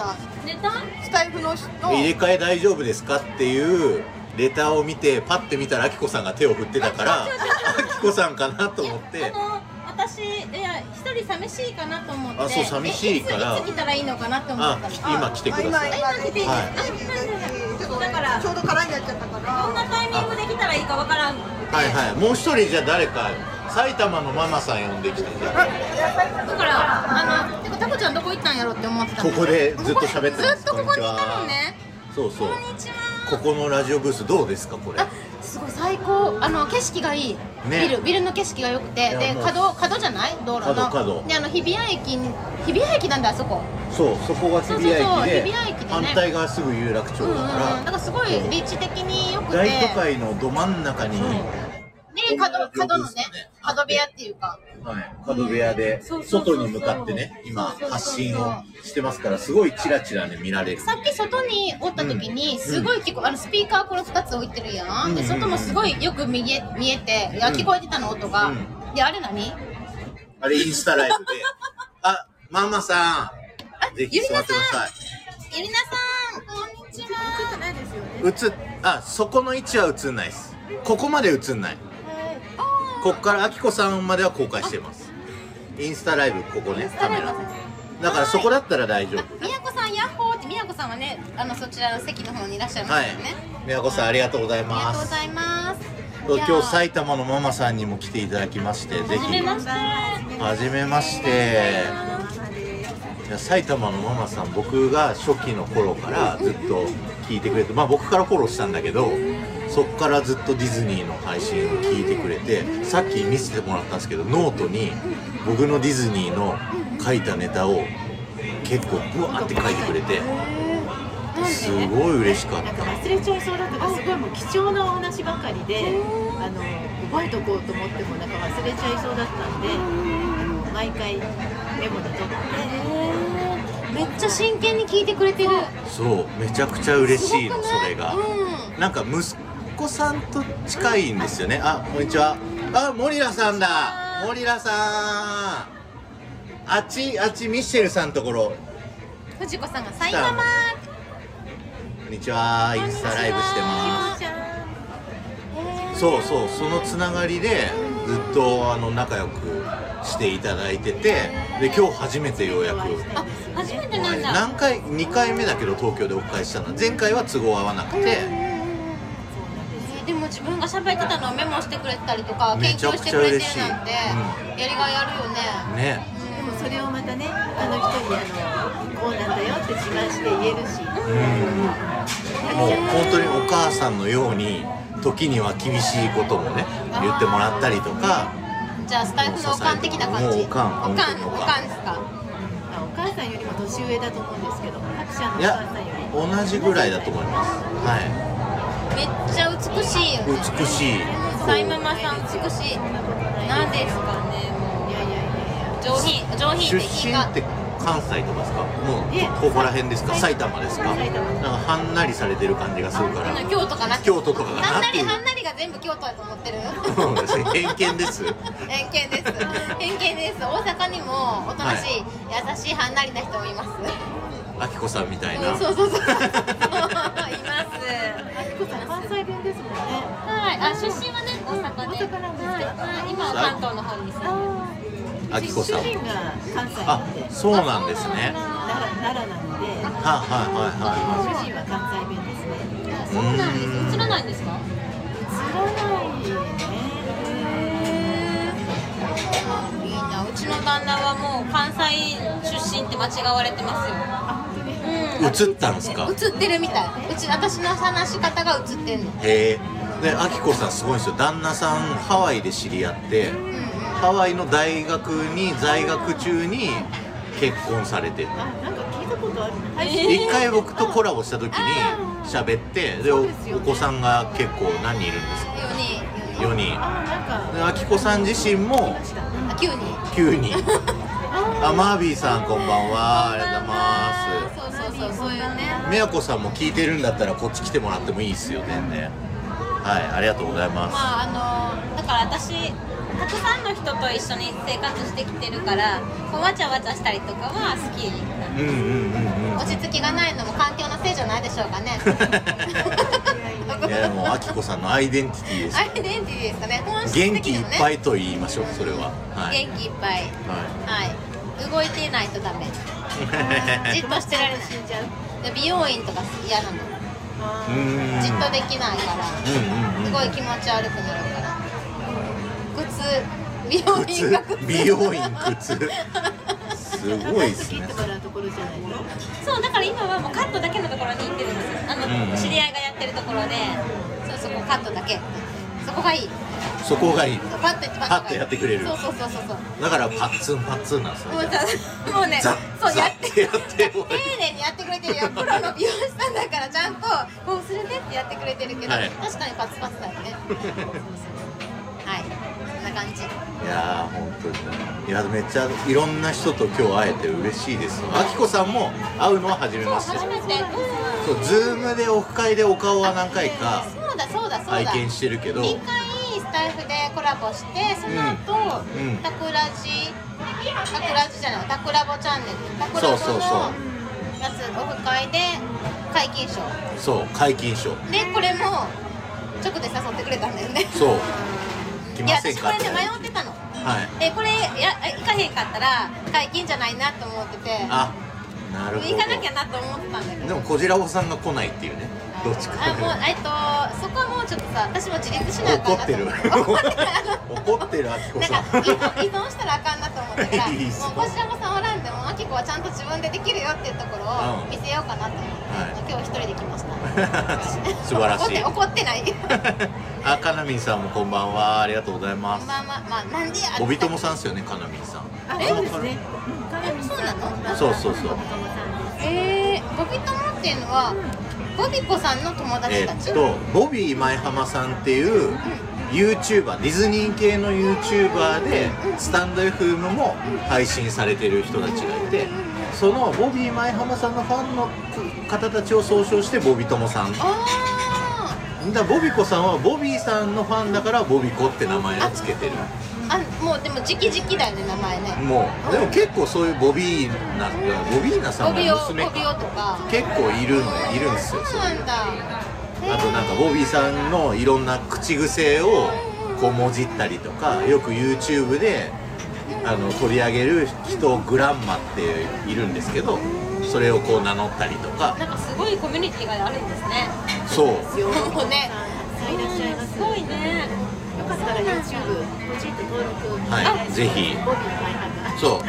ん。ネタんスタイフの人。入れ替え大丈夫ですかっていうレターを見てパッて見たらあきこさんが手を振ってたからあきこさんかなと思ってあの私いや一人寂しいかなと思って。あそう寂しいから。えいついつ来たらいいのかなって思あったのき今来てください。あ今今来ていいですはい。ちょっとねだからちょうど空になっちゃったから。どんなタイミングで来たらいいかわからんはいはい。もう一人じゃあ誰か埼玉のママさん呼んできて。じゃあだからあのてかタコちゃんどこ行ったんやろって思ってたここでずっと喋ってます。ずっとここにいたのね。そうそう。こんにちは。ここのラジオブースどうですかこれ。あすごい最最高あの景色がいい、ね。ビルビルの景色が良くて。で角角じゃない？道路の。角角。であの日比谷駅に日比谷駅なんだあそこ。そうそこが日比谷そうそうそう駅で日比谷駅でね。反対側すぐ有楽町うんうんうん。だから、だからすごい立地的に良くて。大都会のど真ん中に、で角角のね角部屋っていうか。はい、角部屋で外に向かってね今発信をしてますからすごいチラチラね見られる。さっき外におった時にすごい聞こあのスピーカーこれ2つ置いてるやん、でうん。外もすごいよく見え見えていや聞こえてたの音が、うん。であれ何？あれインスタライブで。あママさん。ぜひ座ってくださゆりなさんこんにちは。い映っあそこの位置は映んないです。ここまで映んないこっからあきこさんまでは公開してます。インスタライブここねカメラ。だからそこだったら大丈夫。みやこさんヤッホーってみやこさんはねあのそちらの席の方にいらっしゃいまはい。すよね、みやこさんありがとうございありがますとうございます。今日埼玉のママさんにも来ていただきましてぜひ。はじめまして。はじめまして。いや埼玉のママさん僕が初期の頃からずっと聞いてくれてまあ僕からフォローしたんだけどそっからずっとディズニーの配信を聞いてくれてさっき見せてもらったんですけどノートに僕のディズニーの書いたネタを結構ブワーって書いてくれてすごい嬉しかっなんたか忘れちゃいそうだったからすごいもう貴重なお話ばかりであの覚えとこうと思ってもなんか忘れちゃいそうだったんであの毎回メモに取って。めっちゃ真剣に聞いてくれてる。そうめちゃくちゃ嬉しいのすごくない？それが。うん。なんか息子さんと近いんですよね。あ、こんにちは。あ、モリラさんだ。モリラさん。あっち、あっち、ミッシェルさんのところ。藤子さんがサイママこんにちは。インスタライブしてます。そうそう、そのつながりで、ずっとあの仲良くしていただいてて、で、今日初めてようやく。あ初めてなんだ何回、2回目だけど東京でお会いしたの。前回は都合合わなくて、自分が喋ってたのをメモしてくれたりとか研究してくれてるなんてやりがいあるよね。ね。でもそれをまたね他の人にあのこうなんだよって自慢して言えるし。もう本当にお母さんのように時には厳しいこともね言ってもらったりとか。じゃあスタイフのおかん的な感じ？おかんおかんおかん。ですか？まあお母さんよりも年上だと思うんですけどハクちゃんのおいや母さんより。同じぐらいだと思います。はめっちゃ美しいよね。い美しい。サイママさん美しい。何ですかね。もいやいやいやいや。う上品上品出身って関西とかですか？もうここら辺ですか？埼玉ですか？なんかはんなりされてる感じがするから。京都かな。京都とかはんなりはんなりが全部京都だと思ってる？そうですね偏見です。偏見です。偏見です。大阪にもおとなしい、優しいはんなりな人もいますあきこさんみたいな。うんそうそうそう。います。あきこさん関西弁ですもんね。はい。あ出身はね大阪で、大阪なんですか？はい。はい今は関東の方に住んでます。あきこさん。主人が関西あなんで。そうなんですね。奈良奈良なんで。ははいはいはい主人は関西弁ですね。あそうなんです。映らないんですか？映らないね。いいな。うちの旦那はもう関西出身って間違われてますよ映ったんですか？映ってるみたい。うち私の話し方が映ってんの。へえ。であきこさんすごいんですよ。旦那さんハワイで知り合ってハワイの大学に在学中に結婚されて。あなんか聞いたことあるな。配え信一回僕とコラボした時に喋ってでね。お子さんが結構何人いるんですか？4人。4人。あなんか。であきこさん自身もましたあ9人。9人あマービーさんこんばんは。ありがとうございますそうそういうね。みやこさんも聞いてるんだったらこっち来てもらってもいいですよ全然。はいありがとうございます。まああのだから私たくさんの人と一緒に生活してきてるからこうわちゃわちゃしたりとかは好き。うんうんうんうん落ち着きがないのも環境のせいじゃないでしょうかね。いやもうあきこさんのアイデンティティです。アイデンティティですかね。本質元気いっぱいと言いましょうそれは。はい、元気いっぱい。ははい。動いていないとダメじっとしてられない死んじゃう。で美容院とか嫌なの。じっとできないからすごい気持ち悪くなるから。靴美容院が靴。靴。美容院靴。すごいですね。切ってもらうところじゃないの？そうだから今はもうカットだけのところに行ってるんですよ。あの、うんうん。知り合いがやってるところで。そうそこカットだけ。へそこがいいそこがいいパッとパパッとやってくれる。そうそうそうそう。だからパッツンパッツンなんですよ。もうねそうやってやって。丁寧にやってくれてるよプロの美容師さんだからちゃんとこうするねってやってくれてるけど、はい。確かにパツパツだよね。はい。そんな感じ。いやー本当にいやめっちゃいろんな人と今日会えて嬉しいです。あきこさんも会うのは初めまして。初めて。うんそうズームでオフ会でお顔は何回かそうだそうだそうだ。拝見してるけど。2回スタイフでコラボしてその後、うん。うん。タクラジタクラジじゃないタクラボチャンネルタクラボそう。そうそうのやつオフ会で解禁賞。そう解禁賞。でこれも直で誘ってくれたんだよね。そう。来いやません私これね迷ってたの。はい。でこれや行かへんかったら解禁じゃないなと思ってて。あなるほ行かなきゃどなと思ってたんだけど。でもこじらぼさんが来ないっていうねどっちか。あもうえっとそこはもうちょっとさ私も自立しなあかんなと怒ってる思って。怒ってる。あ の怒ってるあきこなん。さんか依存したらあかんなと思って か？もうこちらもさんおらんでもあきこはちゃんと自分でできるよっていうところをうん。見せようかなと思って、今日一人で来ました。素晴らしい。怒って怒ってない。あかなみんさんもこんばんは。ありがとうございます。まあまあまあなんでやおびともさんですよねかなみんさん。あそうですね。うんカレミさん。そうなの？そうそうそう。ボビトモさんえー、ボビ友っていうのはボビコさんの友達えたち、っとボビー前浜さんっていう YouTuber ディズニー系の YouTuber でスタンド FM も配信されてる人たちがいてそのボビー前浜さんのファンの方たちを総称してボビトモさん。だボビコさんはボビーさんのファンだからボビコって名前をつけてる。ーあもうでも直々だよね名前ね。もうでも結構そういうボビーナボビーナさんのボビオボ娘ビオとか。結構いるのいるんですよそうなんだ。あとなんかボビーさんのいろんな口癖をこうもじったりとかよく YouTube であの取り上げる人グランマっているんですけどそれをこう名乗ったりとか。なんかすごいコミュニティがあるんですね。そう。もうね。さんいらっしゃいます。すごいねよかったら YouTube ポチッと登録はいお願しますぜひ。ボビー前浜そ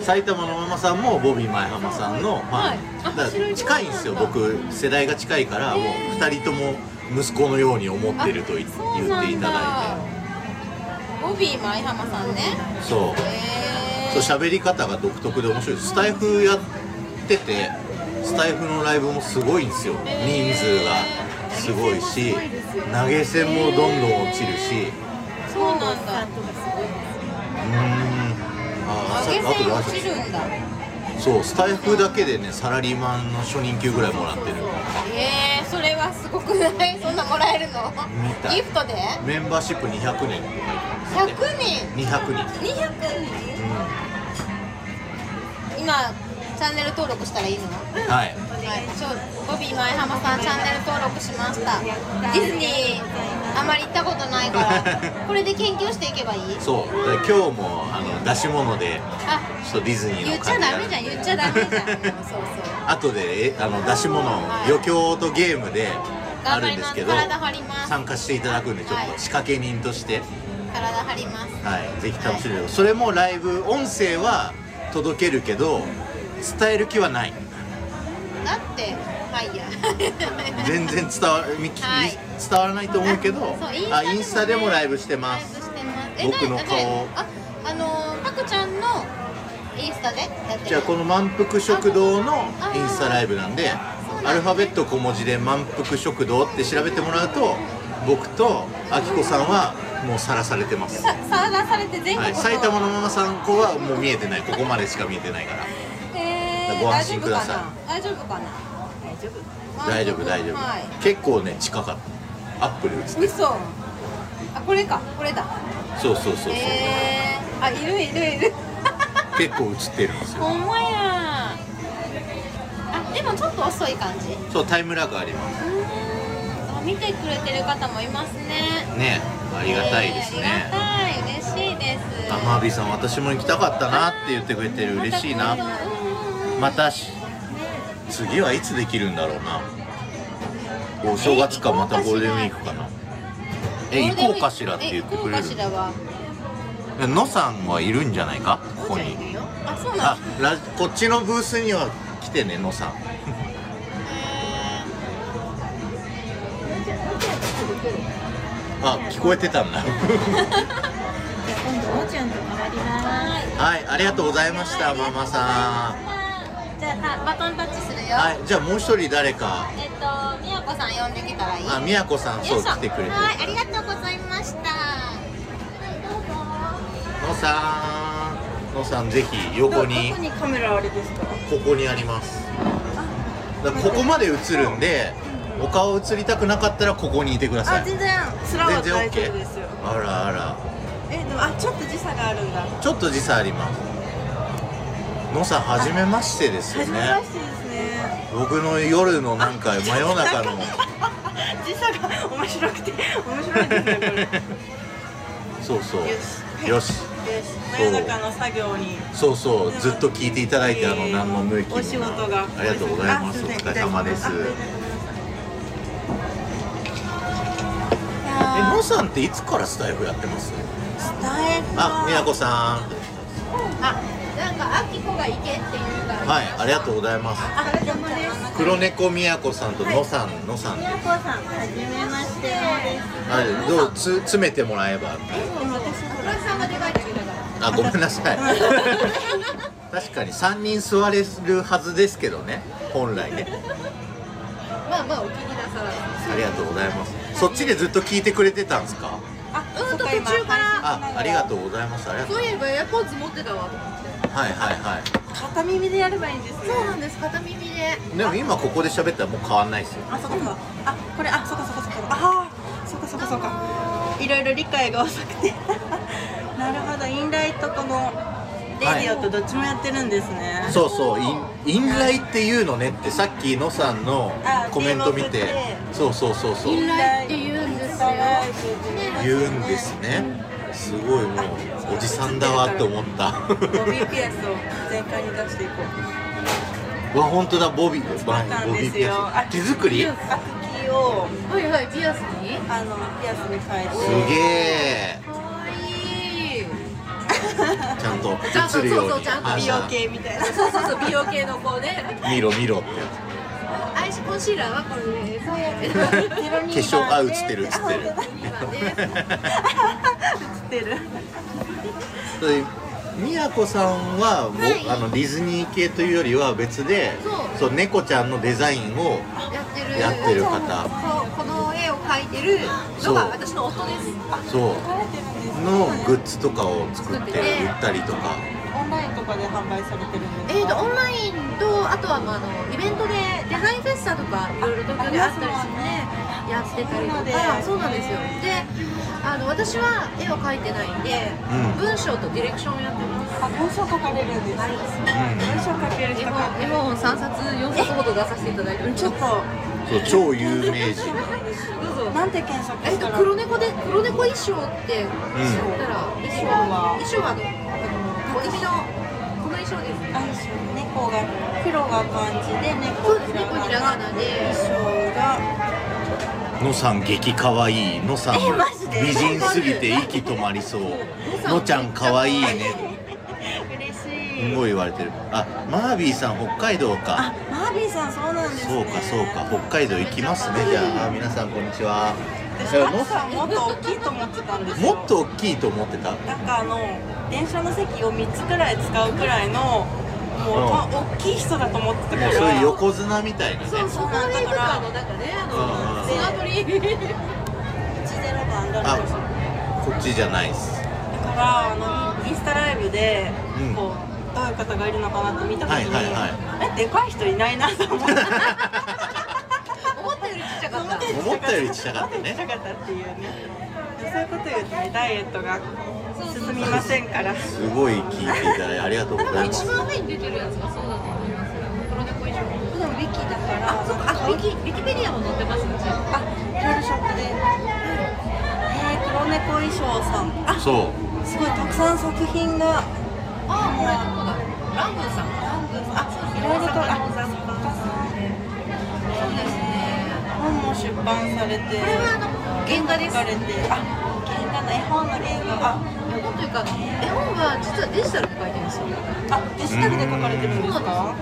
う。埼玉のママさんもボビー前浜さんのファン、はい。あだから近いんですよ。僕世代が近いからもう2人とも息子のように思ってると言そう言っていただいボビー舞浜さんね。てそう。へそう喋り方が独特で面白いです。スタイフやっててスタイフのライブもすごいんですよ。人数がすごいし投げ銭もどんどん落ちるし。そうなんだ。うーん。あ投げ銭落ちるんだ。そうスタイフだけでねサラリーマンの初任給ぐらいもらってる。えー、それはすごくない？そんなもらえるの？みたい。ギフトで？メンバーシップ200人とかいるん？です100って人200人200人今チャンネル登録したらいいの？うんはいボビー前浜さんチャンネル登録しました。ディズニーあまり行ったことないから これで研究していけばいい？そう。で今日もあの出し物であちょっとディズニー言っちゃダメじゃん言っちゃダメじゃん。そうそう後でえあの出し物はい余興とゲームであるんですけど参加していただくんでちょっはい。と仕掛け人として、体張ります。はい、ぜひ楽しんでください。それもライブ音声は届けるけど伝える気はないだってまあいいや。全然伝わみきはい。伝わらないと思うけどあインスタでもライブしてまライすブしてます。え僕のな顔ああのーパクちゃんのインスタでじゃあこの満腹食堂のインスタライブなんでアルファベット小文字で満腹食堂って調べてもらうと僕とあきこさんはもうさらされてます、ささらされて全国はい、埼玉のママさん子はもう見えてない。ここまでしか見えてないから。えー、ご安心ください大丈夫かな？大丈夫大丈夫。大丈夫、はい。結構ね近かった。アップル映ってる。嘘。あこれか。これだ。そうそうそうそう、えー、あいるいるいる。結構映ってるんですよ。ほんまや。あでもちょっと遅い感じ。うそうタイムラグありまーん。あ見てくれてる方もいますね。すねありがたいですえーね、ありがたい。嬉しいです。あマービーさん私も行きたかったなって言ってくれてる。嬉しいなまたし次はいつできるんだろうな。お正月かまたゴールデンウィークかな。え行こうかしらって言ってくれる。のさんはいるんじゃないか？ここに。あそうなんあラこっちのブースには来てねのさん。え あ聞こえてたんだ。じゃあ今度のちゃんと変わります。はいありがとうございましたママさじゃあバトンタッチするよ、んはいじゃあもう一人誰か。えっとみやこさん呼んできたらいい？あみやこさん。そう来てくれてる。はいありがとうございました。のさんのさんぜひ横に。どこにカメラあれですか？ここにあります。だここまで映るんでお顔映りたくなかったらここにいてください。あ全然スラは大丈夫ですよ。あらあら。えでもあちょっと時差があるんだ。ちょっと時差ありますのさん初めましてですよ初めまねしてですね。僕の夜のなんか真夜中の。時差が面白くて面白いですねこれ。よそうそう。し。よし。し。真夜中の作業に。そうそう。ずっと聞いていただいてあのえー何の無益お仕事が。ありがとうございます。お疲れ様です。あえのさんっていつからスタイフやってます？スタイフあみやこさん。あなんかあきこが行けって言うか。らはいありがとうございます。黒猫みやこさんとのさんのさんでみやこさんはじめまして。はいどうつ詰めてもらえば。でも私ほら村さんがでかいだけだから。あごめんなさい。確かに3人座れるはずですけどね。本来ね。まあまあお気になさらず。ありがとうございます。そっちでずっと聞いてくれてたんですか？あうんと途中から。あありがとうございます。そういえばエアポーズ持ってたわはいはいは片耳でやればいいんですねそうなんです片耳でいでも今ここで喋ったらもう変わんないですよあ、そこそこ。あ、これ、あ、そこそこそこ。ああ、そこそこそこ。いろいろ理解が遅くて。なるほど、インライトとの。レディオとどっちもやってるんですね。そうそうインインライっていうのねってさっきのさんのあコメント見てそうそうそうそうインライって言うんですよ言うんですねすごいもうおじさんだわって思った。ボビーピアスを全開に出していこう。わ本当だ。ボビー。ボビーピ。アス。手作り？はいはいピアスに？あの、ピアスに変えて。すげえかわいい。ちゃんとちゃんと映るように。そうそうちゃんと美容系みたいな。そうそうそう美容系の子ね。見ろ見ろって。アイシコンシーラーはこれです 化粧あ映ってる映ってる ってる。みやこさんはもう、はい。あのディズニー系というよりは別でそう。そう猫ちゃんのデザインをやってる。やってる方。そうこの絵を描いてるのが私の夫です。そう。のグッズとかを作って売ったりとか。オンラインとかで販売されてるんですか？えー、とオンラインとあとは、まあ、あのイベントでデザインフェスタとかいろいろ東京であったりしてね。やってたりとか。そうなんですよ。であの私は絵を描いてないんで、うん。文章とディレクションをやってます。あ、文章書かれるんですかはい。文章書ける絵人か。本絵本3冊4冊ほど出させていただいております。ちょっと。そう超有名人。どうぞ。なんて検索えっとしたら黒猫で黒猫衣装って知ったら、衣装は衣装はあのあの焚き火のこの衣装ですあ猫が黒が漢字で猫そうです猫ひらがなで。衣装がのさん激かわいいのさん。美人すぎて息止まりそう。のちゃんかわいいね。嬉すしい。ごい言われてる。あマービーさん北海道あか、マービーさんそうなんですね。そうかそうか。北海道行きますね。じゃああ皆さんこんにちは。さんもっと大きいと思ってたんですよ。もっと大きいと思ってた？なんかあの電車の席を3つくらい使うくらいのもう、うんま大きい人だと思ってたから。もうそういう横綱みたいなね。そうそこの映画館のなんかねあのうん綱取り1ゼロ番誰あこっちじゃないですだからあのインスタライブで、うんこうどういう方がいるのかなって見た時に、はいはいはえでかい人いないなと思って思ったよりちっちゃかった思ったよりちっちゃかったねちっちゃかったっていうねそういうこと言うとねダイエットが進みませんから。すごい聞いていただいてありがとうございます。一番上に出てるやつがそうだと思います黒猫衣装でもウィキだか。らあそうか。あウィキウィキペディアも載ってますうちあいろいろショップでえー、黒猫衣装さん。あそうすごいたくさん作品が。あこれどこだ。ランブーさんランブーさんあそう。ですねいろいろとあ貨そうですね。本も出版されて。これはあの原画です。原画の絵本の原画。あ絵本というか絵本は実はデジタルで描いてるんですよ。あデジタルで書かれてるんですか？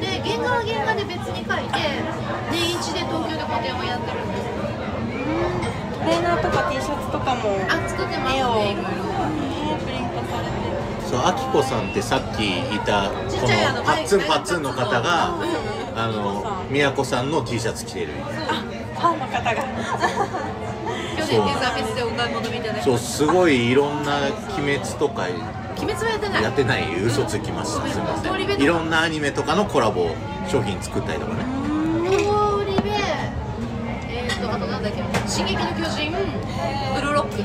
で原画は原画で別に描いて年一で東京で個展をやってるんですえレーナーとか T シャツとかもあ作ってます絵をねいろいろねプリントされてるそうあきこさんってさっきいたこちっちゃいあののパッツンパッツンの方があの宮子さんの T シャツ着てる去年テーザフェスでお買い物みたいなそうすごいいろんな鬼滅とか鬼滅はやってないやってない嘘つきましたすみませんいろんなアニメとかのコラボ商品作ったりとかね通り部えーとあとなんだっけ「進撃の巨人」「ブルーロック」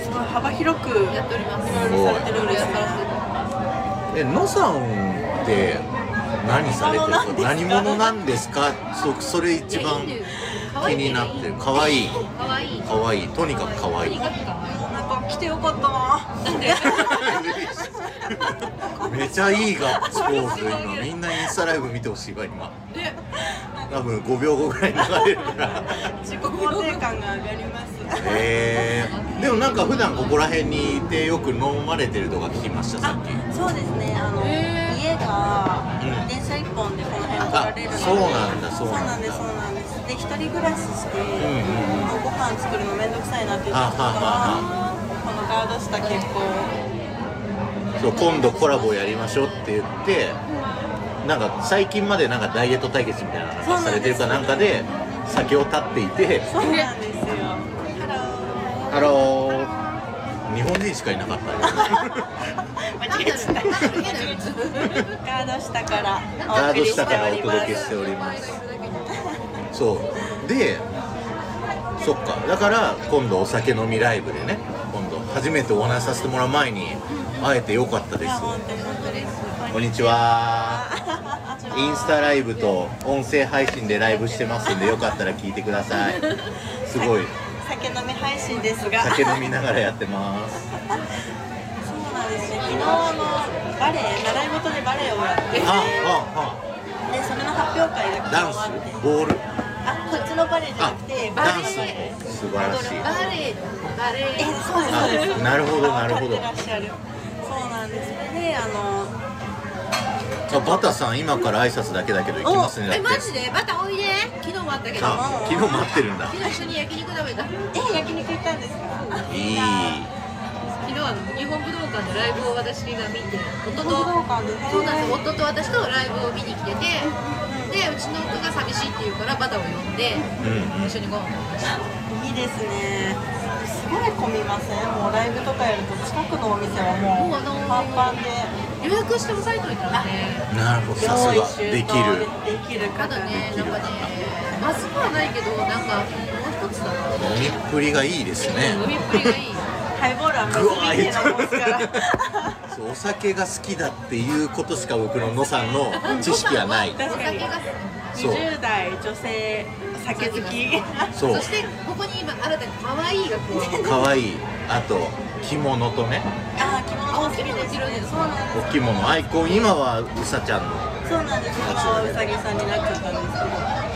すごい幅広くやっておりますいろいろされてるんですえ野さんって何されてるの何者なんですかそそれ一番気になってる。可愛いかわい。い。可愛い。とにかく可と愛い。にかくかわなんか来てよかったな。なんで？めちゃいいガッツポーズ今。みんなインスタライブ見てほしいわ今。で多分5秒後ぐらいに流れるから。自己肯定感が上がります。へえでもなんか普段ここら辺にいてよく飲まれてるとか聞きましたさっき。そうですね。あのへー。家がうん。電車一本でこの辺来られるので。あそうなんだそそううなんだ。なんですそうなんですで一人暮らしして、んうんご飯作るのめんどくさいなって言ってたからあこのガードした結構そう今度コラボやりましょうって言ってなんか最近までなんかダイエット対決みたいなのがされてるかなんかで酒を断っていて。そうなんですよ。ハロー。ハロー。日本人しかいなかったよ。間違えちゃった。ガード下からおガード下からお届けしておりますそう。でそっか。だから今度お酒飲みライブでね今度初めてお話しさせてもらう前に会えてよかったです。こんにちは。インスタライブと音声配信でライブしてますんでよかったら聞いてください。すごい。酒飲み配信ですが。酒飲みながらやってます。そうなんですね。昨日のバレエ習い事でバレエをやって。ではあはそれの発表会があダンス昨日あって。ボール？あこっちのバレエじゃなくてバレエダンスの方素晴らしい。バレエバレえエそうですそうですあなるほどなるほど。分かってらっしゃるそうなんですであのあバタさん今から挨拶だけだけど行きますねだって。えマジで？バタおいで。昨日もあったけど。あ昨日待ってるんだ。昨日一緒に焼肉食べた。え焼肉行ったんですか？いい。昨日は日本武道館でライブを私が見て夫武と道館でそうなんです夫と私とライブを見に来ててでうちの夫が寂しいって言うからバタを呼んでうんうん。一緒にご飯食べました。いいですね。すごい混みません？もうライブとかやると近くのお店はもうもうあのーパンパンで。予約して押さえといたらねなるほど。さすが。できる。できる方ただねなんかねまずくはないけどなんかもう一つだな。飲みっぷりがいいですね。飲みっぷりがいいハイボールは水みてえなもんですから。そうお酒が好きだっていうことしか僕の野さんの 知識はない。確かに。お酒がそう。20代女性酒好き。そう。そしてここに今新たに可愛いが加わってかわい。いあと着物とね。あー着物も好きです。ねそうなんですお着物アイコン。今はうさちゃんのそうなんです。今はうさぎさんになっちゃったんですけど。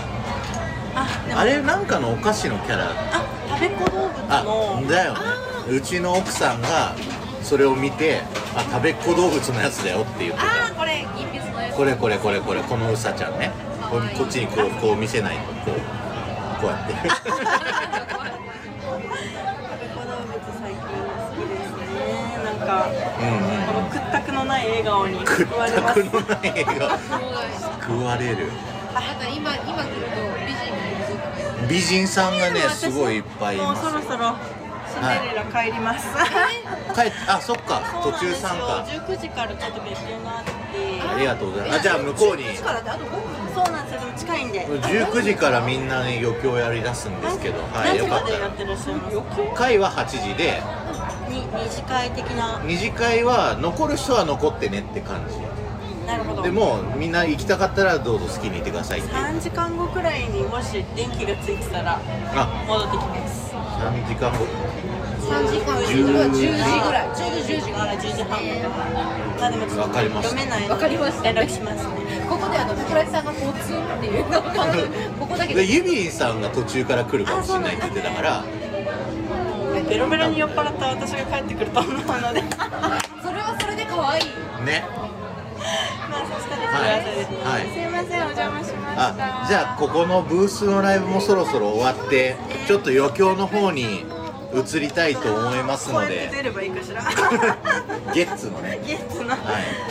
あでもあれなんかのお菓子のキャラ。あ食べっ子動物あのだよねうちの奥さんがそれを見てあ食べっ子動物のやつだよって言ってああこれ銀筆のやつこれこれこれこれこのうさちゃんね。こっちにこうこう見せないとこうこうやって。食べっ子動物最近好きですね。なんかうんこの屈託のない笑顔に屈託のない笑顔。食われる。なんか今今来ると美人がいるぞ美人さんがねすごいいっぱいいもうますそろそろシンデレラ帰ります、帰ってあそっか。途中参加そうなんですよ。19時からちょっと別件があってありがとうございます。あじゃあ向こうに。11時からってあと5分。そうなんですよ。でも近いんで。19時からみんなね余興やりだすんですけど。はいよかった。会は8時で。に二次会的な。二次会は残る人は残ってねって感じ。なるほど。でもみんな行きたかったらどうぞ好きに行ってくださいっていう。3時間後くらいにもし電気がついてたらあ。戻ってきます3時間後？3時間10 10時。ぐらい。ちょうど10時ぐらい10時半。とかまあでもちょっとわかりました。読めないわかりました。連絡しますね。ここであの桜井さんがこうツンっていうのが ここだけで。でユビンさんが途中から来るかもしれないって言ってたから。ベロベロに酔っ払った私が帰ってくると思うので。それはそれで可愛い。ねそしたらはいはい。すいませんお邪魔しました。あじゃあここのブースのライブもそろそろ終わってちょっと余興の方に移りたいと思いますので。出ればいいかしら。ゲッツのね。ゲッツの。はい。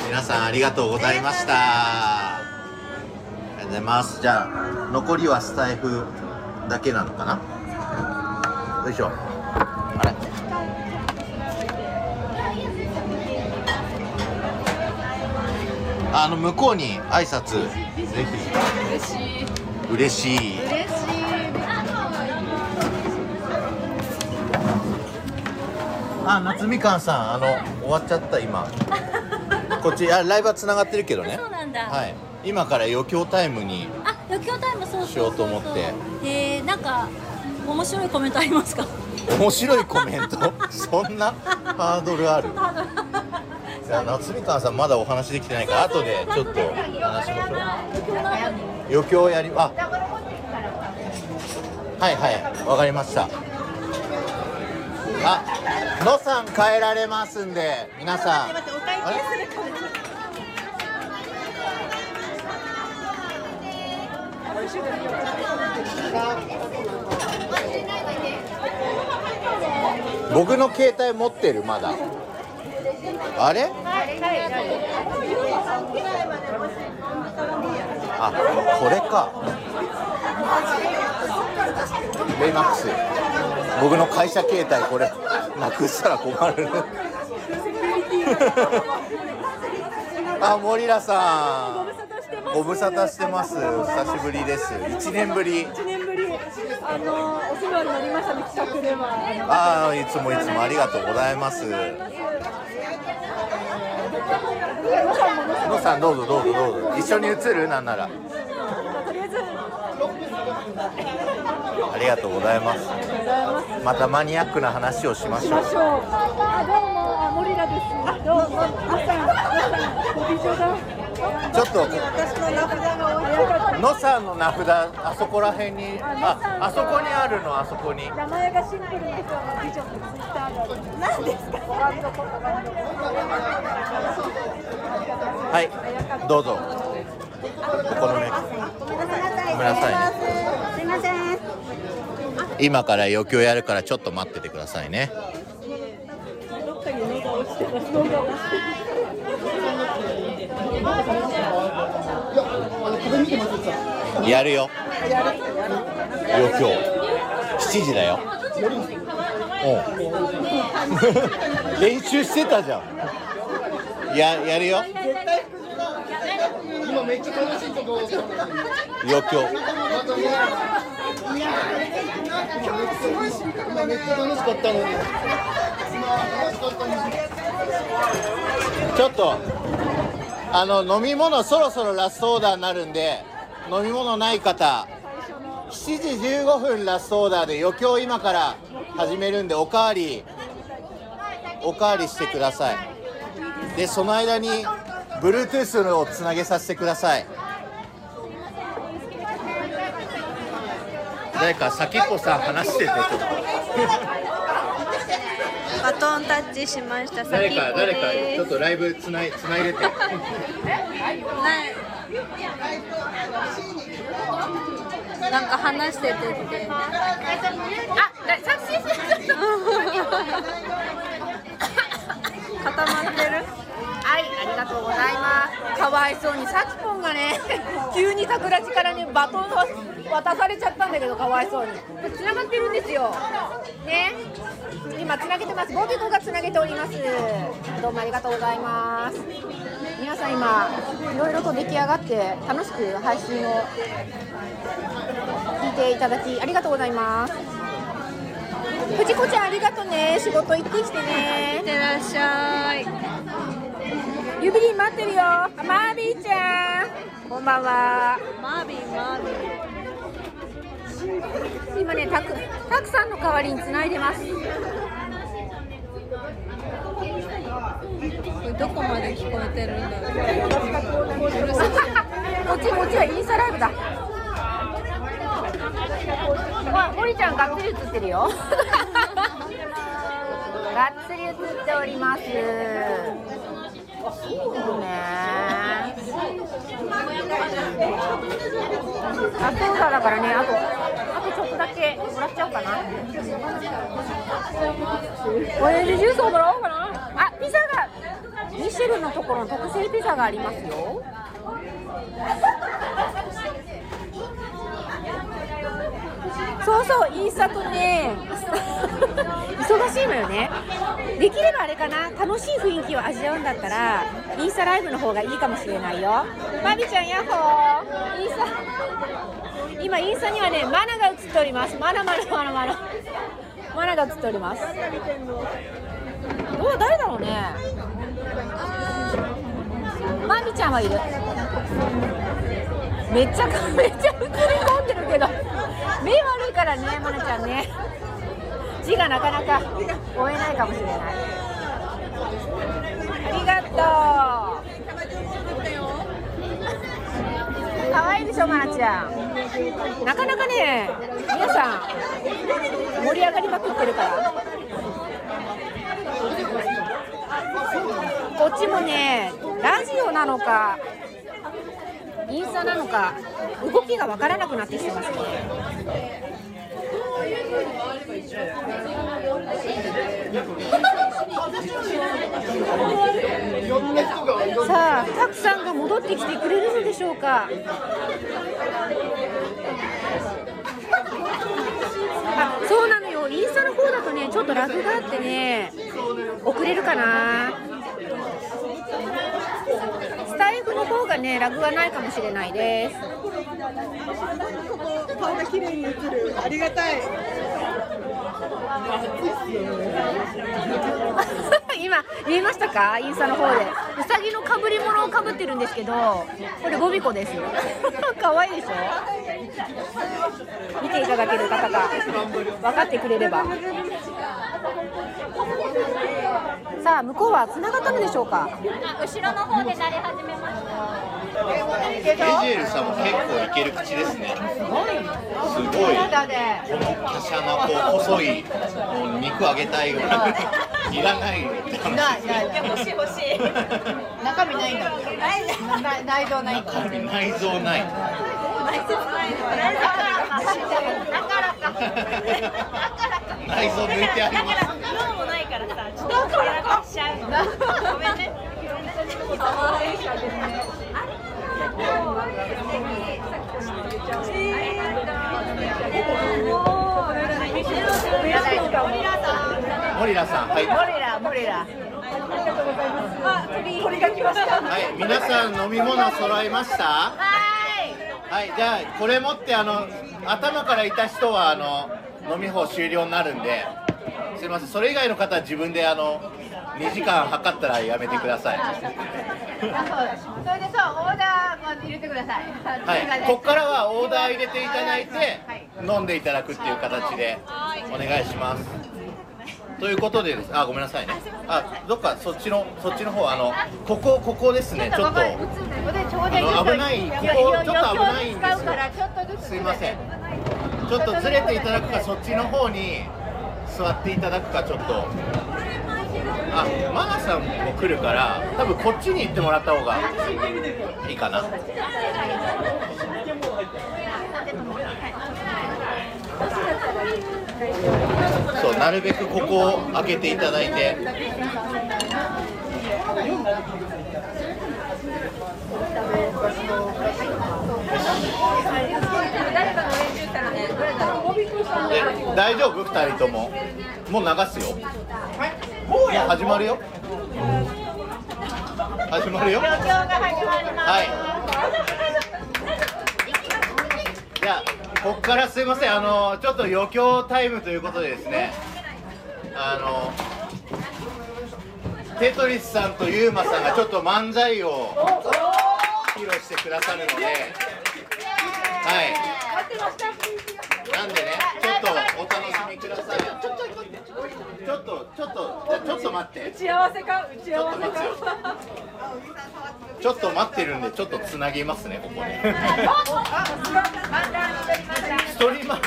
皆さんありがとうございました。ありがとうございます。じゃあ残りはスタイフだけなのかな？よいしょあの向こうに挨拶。ぜひ嬉しい。嬉しい。あ夏みかんさんあの終わっちゃった今。こっちあライブはつながってるけどね。そうなんだ。はい。今から余興タイムにあ、余興タイムそうしようと思って。えー、なんか面白いコメントありますか？面白いコメント？そんなハードルあるじゃあ夏みかんさんまだお話できてないから後でちょっと話しましょう。余興やりあはいはいわかりました。あのさん変えられますんで皆さん。待ってお会計するから僕の携帯持ってる？まだ。あれ？あこれか。ベイマックス僕の会社携帯これ。なくしたら困る。あ森良さん。ご無沙汰してます。久しぶりです。1年ぶり1年ぶり、あのお世話になりましたね、企画では。ああいつもいつもありがとうございますのさんどうぞどうぞどうぞ一緒に映る？なんならありがとうございますまたマニアックな話をしましょうしましょう。あ、どうも、あ、森田です。どうも、あさん、あさん、ご美女だ。ちょっと私の名札が置いて早かった。のさんの名札あそこら辺にああそこにあるのあそこに名前がシンプルです。あの美女ってツイッターが。何ですか。ワンドコワンドコはいどうぞお好みごめんなさいすいません今から余興やるからちょっと待っててくださいねどっかに脳が落ちてます。脳が落ちてやるよ。余興7時だよ。うん。練習してたじゃん。ややるよ。余興ちょっとあの飲み物そろそろラストオーダーになるんで飲み物ない方7時15分ラストオーダーで余興今から始めるんでおかわりおかわりしてください。でその間に Bluetooth をつなげさせてください。誰か先っぽさん話しててちょっと。バトンタッチしました。誰か誰かでちょっとライブつないつないでて。すない。なんか話しててって。あ、だ作詞する。固まってるはい、ありがとうございます。かわいそうにさちぽんがね、急に桜地からねバトンを渡されちゃったんだけどかわいそうに。繋がってるんですよ。ね。今繋げてます。ボビコが繋げております。どうもありがとうございます。皆さん今いろいろと出来上がって楽しく配信を聞いていただきありがとうございます。藤子ちゃんありがとうね。仕事行ってきてね。いってらっしゃいゆびりん待ってるよ。あマービーちゃん。こんばんは。マービーマービー。今ねたくたくさんの代わりにつないでます。これどこまで聞こえてるんだろう。こっちこっちはインスタライブだ。わ森ちゃんがっつり映ってるよ。がっつり映っておりますそうね。あそうだだからねあとあとちょっとだけもらっちゃおうかな。オレンジジュースをもらおうかな。あピザがミシェルのところの特製ピザがありますよ。そうそうインスタとね。忙しいのよね。できればあれかな楽しい雰囲気を味わうんだったらインスタライブの方がいいかもしれないよ。マビちゃんヤッホー。インスタ。今インスタにはねマナが映っております。マナマナマナマナマナが映っております。どう誰だろうね。マビちゃんはいるめっちゃめっちゃ映り込んでるけど。目悪いからねマナちゃんね。字がなかなか追えないかもしれない。ありがとう。可愛いでしょマナちゃん。なかなかね皆さん盛り上がりまくってるから。こっちもねラジオなのかインスタなのか動きがわからなくなってきてます。ねさあたくさんが戻ってきてくれるのでしょうか。あそうなのよ。インスタの方だとねちょっとラグがあってね遅れるかな。イフの方がねラグはないかもしれないです。顔が綺麗に映る。ありがたい。今見えましたか？インスタの方で。うさぎのかぶり物をかぶってるんですけどこれボビコです。可愛いでしょ？見ていただける方が分かってくれればさあ向こうは繋がったのでしょうか？後ろの方で慣れ始めました。エジェルさんも結構いける口ですね。すごい。この華奢なこう細いもう肉あげたいぐらい。いらないよって話ですね。欲しい欲しい。中身ないんだな内臓ない。中身内臓ない内臓抜いてあります脳もないからさちょっとやらかしちゃうのごめん。ねモリラさん。はいモリラモリラはい皆さん。飲み物揃いましたはいじゃあこれ持ってあの頭からいた人はあの飲み放終了になるんですいませんそれ以外の方は自分であの2時間測ったらやめてください。それでさオーダーまず入れてください。はいここからはオーダー入れていただいて飲んでいただくっていう形でお願いしますということでです。あごめんなさいね。あどっかそっちのそっちの方あのここここですね。ちょっとあの危ないここちょっと危ないんですすいません。ちょっとずれていただくかそっちの方に座っていただくかちょっと。あマナさんも来るから多分こっちに行ってもらった方がいいかなそうなるべくここを開けていただいて。で大丈夫？2人とも。もう流すよ。もう始まるよ。始まるよはい。じゃあこっからすいません。あのちょっと余興タイムということでですね。あのテトリスさんとユーマさんがちょっと漫才を披露してくださるので。はいなんでねちょっとお楽しみくださいちょっとちょっとちょっとちょっと待って。打ち合わせか？打ち合わせか？ちょっと待ってるんでちょっとつなぎますねここで。ストリーマー。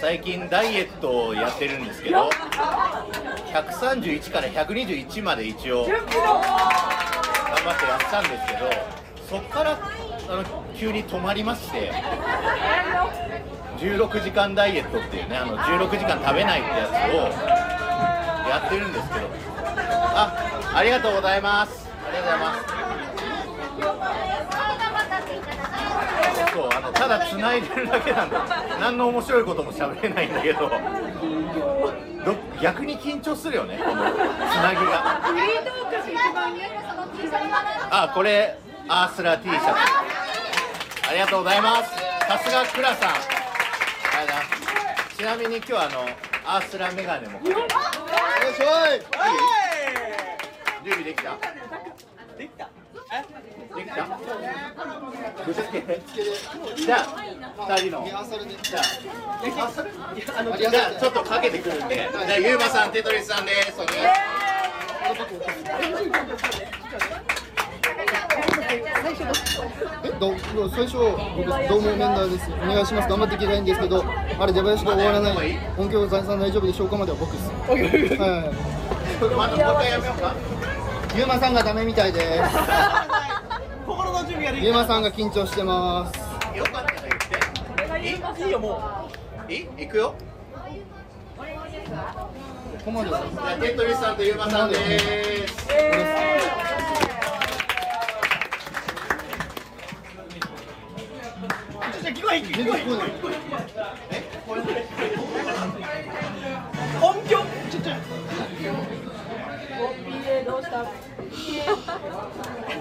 最最近ダイエットをやってるんですけど131から121まで一応頑張ってやったんですけどそっからあの急に止まりまして16時間ダイエットっていうねあの16時間食べないってやつをやってるんですけど。あありがとうございます。ありがとうございます。そうあのただ繋いでるだけなんだ何の面白いことも喋れないんだけど。逆に緊張するよねこのつなぎが。あこれアースラ T シャツ。ありがとうございます。さすがクラさんありがとうございますちなみに今日はあのアースラメガネもよいしょい準備できた？できた。できた？ぶつじゃあ二人の。じゃあじゃあちょっとかけてくるんで。じゃあゆうまさんテトリスさんです。お願いしえど最初僕どうもメンダーです。お願いします。頑張っていきたいんですけどあれ出囃子が終わらない。音響財産大丈夫でしょう。かまでは僕ですはますまたもう一回やめようか。い。ゆうまさんがダメみたいで。す心の準備ができゆうまさんが緊張してます。よかったら言っていいいいよ。もういい行くよ。ここまでリスさんとゆうまさんです全然聞こえない。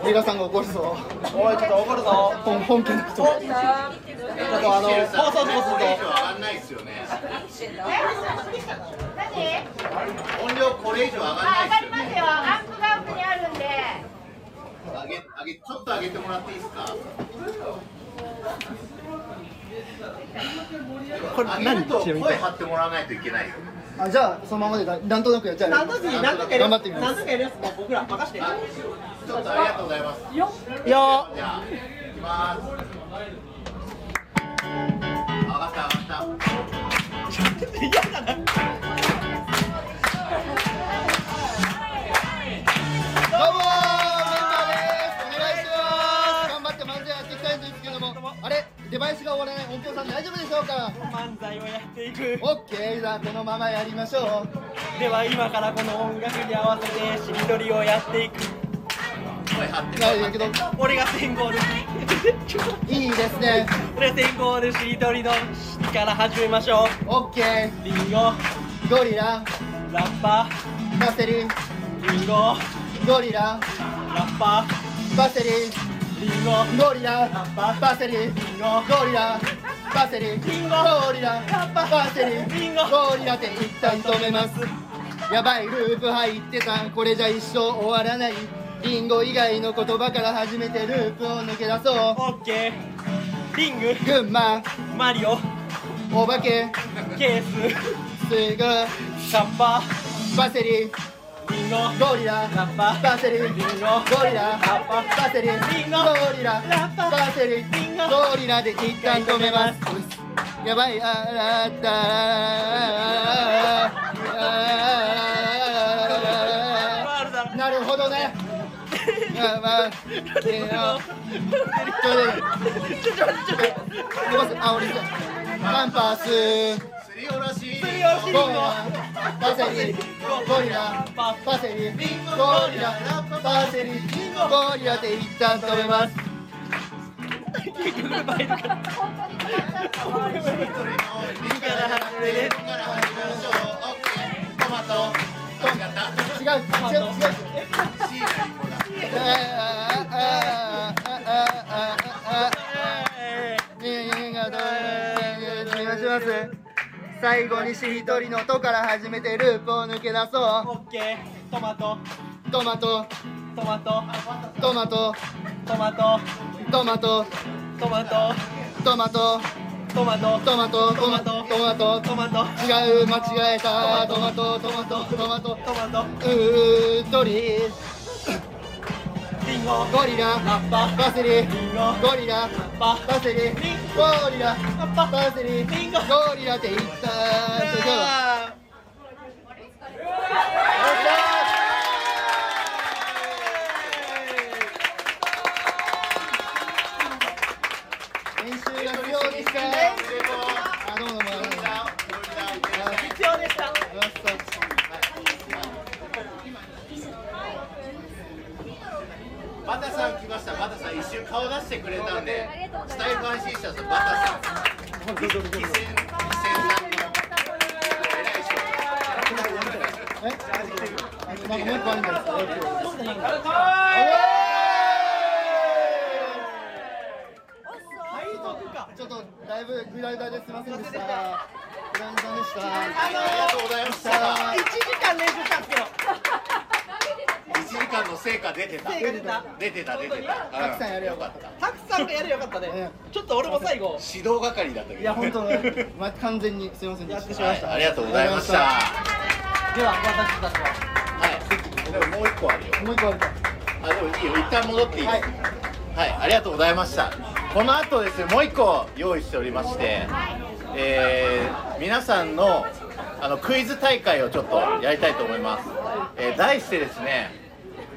映画さんが怒るぞおいちょっと怒るぞ。本本家の人ちょっとあの放送事故するこれ以上上がんないですよね。音量これ以上上がんないですよね。アップが奥にあるんで上げ上げちょっと上げてもらっていいですか？これ何と声張ってもらわないといけないよ。あじゃあそのままでだなんとなくやっちゃう。頑張ってみます。ちょっとありがとうございます。よじゃあ行きます。上がった上がった。どうもデバイスが終わらない音響さん大丈夫でしょうか？漫才をやっていく。オッケーじゃあこのままやりましょう。では今からこの音楽に合わせてしりとりをやっていく。声張っていやいやけど俺が先行でいいですね俺先行でしりとりのしりから始めましょオッケーうリンゴゴリララッパパセリリンゴゴリララッパパセリリンゴゴリラパセリリンゴゴリラパセリリンゴゴリラパセリリンゴゴリラって一旦止めます。やばいループ入ってたこれじゃ一生終わらない。リンゴ以外の言葉から始めてループを抜け出そオッケー。リング。う群馬。マリオ。お化け。ケーすぐ。スカッパパセリリンゴゴリララッパパセリリンゴゴリラパセリリンゴゴリララッパパセリリンゴゴリラで一旦止めますやばいあらったなるほどねあまあいちょっとちょっとちょっと伸ばすあ俺パンパースすよおろしりおろしパセリゴリラパセリゴリラパセリゴリラで一旦止めます結局バイトから右から離れてから離れましょうオッケートマトトンガタ違う違う違うシーナリコありがとうございます。最後にしりとりの「と」から始めてループを抜け出そオッケートマト。うトマト。トマト。トマト。トマト。トマト。トマト。トマト。トマト。トマト。トマト。トマト。トマト。違う間違えた。トマト。トマト。トマト。トマト。うーとりリンゴゴリラ。ラッパパセリリンゴゴリラ。パパセリゴリラ。パセリリンゴゴリラって言ったそさん一瞬顔出してくれたんでスタイル安心者さんバタさん2000 2000さんの偉い人えなんかもう一個あるんじゃないですかちょっとだいぶですいませんでした。でした。ありがとうございました。1時間練習したんですよ1時間の成果出てた。成果出た出てた。出てた。たくさんやるよよかった。たくさんやるよかったね。ちょっと俺も最後。指導係だったけどいや本当 ま完全にすいませんでした。はい。ありがとうございました。では私たちは。はい。でももう一個あるよ。もう一個あるあでもいいよ。一旦戻っていいですか？はい、ありがとうございました。この後ですねもう一個用意しておりまして、えー皆さんのあのクイズ大会をちょっとやりたいと思います、えー題してですね、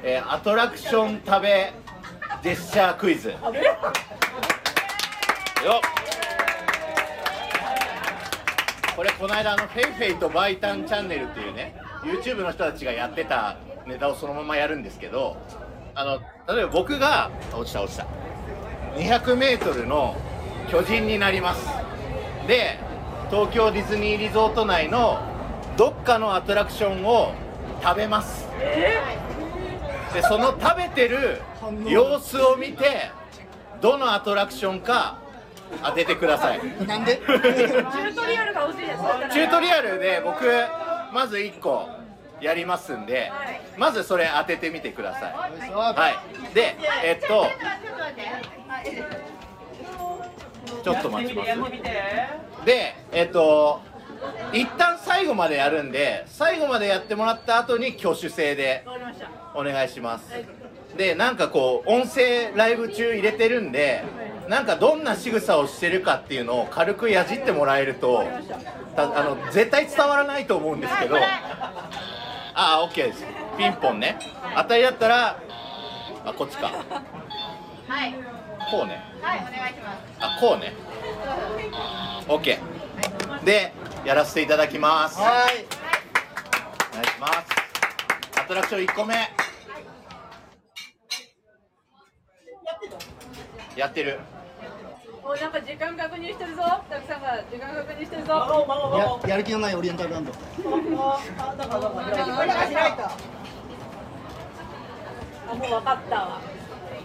えーアトラクション食べジェスチャークイズ。よこれこの間あのフェイフェイとバイタンチャンネルっていうね YouTube の人たちがやってたネタをそのままやるんですけどあの例えば僕が落ちた落ちた。200m の巨人になります。で東京ディズニーリゾート内のどっかのアトラクションを食べます。えでその食べてる様子を見てどのアトラクションか当ててください。なんで？チュートリアルが欲しいです。チュートリアルで僕まず1個やりますんでまずそれ当ててみてください。はい。でえっとちょっと待ちます。でえっと一旦最後までやるんで最後までやってもらった後に挙手制でお願いします。でなんかこう音声ライブ中入れてるんでなんかどんな仕草をしてるかっていうのを軽くやじってもらえるとたあの絶対伝わらないと思うんですけど。ああ OK です。ピンポンね。当たりだったらあこっちか。はい。こうね。はいお願いします。あこうね。OK でやらせていただきます。はい。お願いしますアトラクション1個目。やってる。もうなんか時間確認してるぞ。たくさんが時間確認してるぞ。ややる気のないオリエンタルランド。あもう分かったわ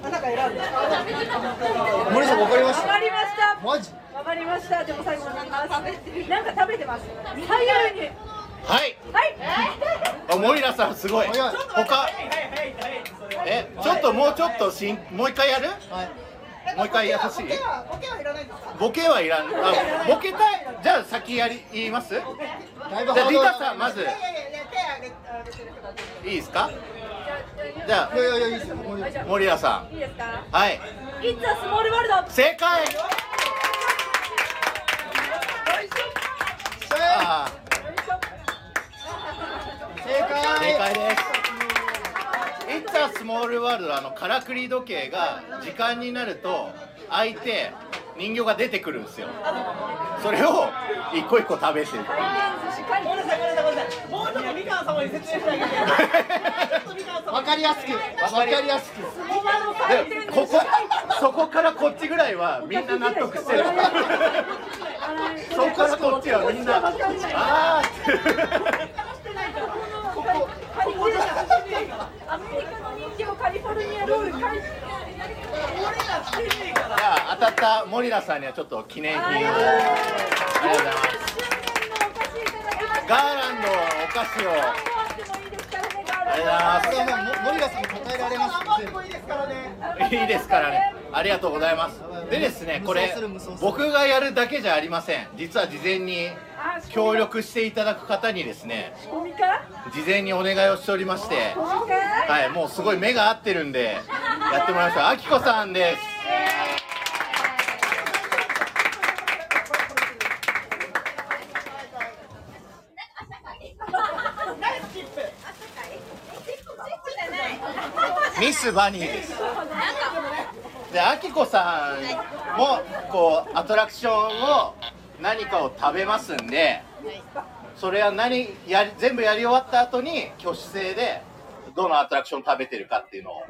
あなんか選んだ森さんわかりまし分かりましたたマジ分かりましたでも最後なんか食べてるなんか食べてます左右にはい。はい。あ森田さんすごい。他。えちょっともうちょっとしんもう一回やる？はい。もう一回やってほしい？ボケはいらないんですか？ボケはいらんあボケたい？じゃあ先やり言います？じゃあリタさんまず。いやいですか？じゃいやいやいやいいですよ森田さいいです。かん。はい。It's a small world 正解。あ正解。です。It's a Small World. あのからくり時計が時間になると開いて人形が出てくるんですよ。それを一個一個食べてる回転寿司回転寿司もうちょっとみかん様に説明してあげてわかりやすく。わかりやすく。でここそこからこっちぐらいはみんな納得してる。そこからこっちはみんなあーアメリカの人形カリフォルニアロールカリじゃあ当たった森田さんにはちょっと記念品をありがとうございますガーランドのお菓子をありがとうございますこはもう森田さんに答えられます全部いいですからね。ありがとうございます。でですね、これ僕がやるだけじゃありません。実は事前に協力していただく方にですね、事前にお願いをしておりまして、はい、もうすごい目が合ってるんで、やってもらいましょう。あきこさんです。ミスバニーです。であきこさんもこうアトラクションを何かを食べますんでそれは何やり全部やり終わった後に挙手制でどのアトラクション食べてるかっていうのを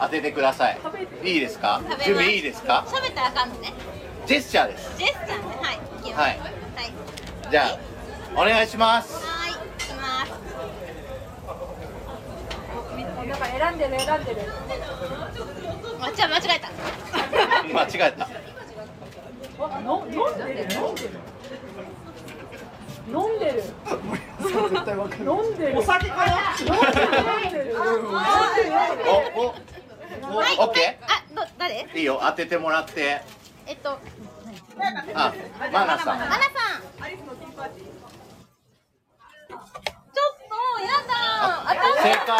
当ててください。いいですか？準備いいですか？喋ったらあかんのね。ジェスチャーです。ジェスチャーね。はい。いきますはい。はい。じゃあお願いします。はいいきます。なんか選んでる選んでる。あじゃあ間違えた。間違えた。の飲んでる？飲んでる。飲んでる。絶対わかる飲んでる。お酒かな？飲んでる飲んでるおおおはい。オッケあど誰？ーいいよ当ててもらって。えっとあマナさん。マナさん。ちょっとやだ。あかん正解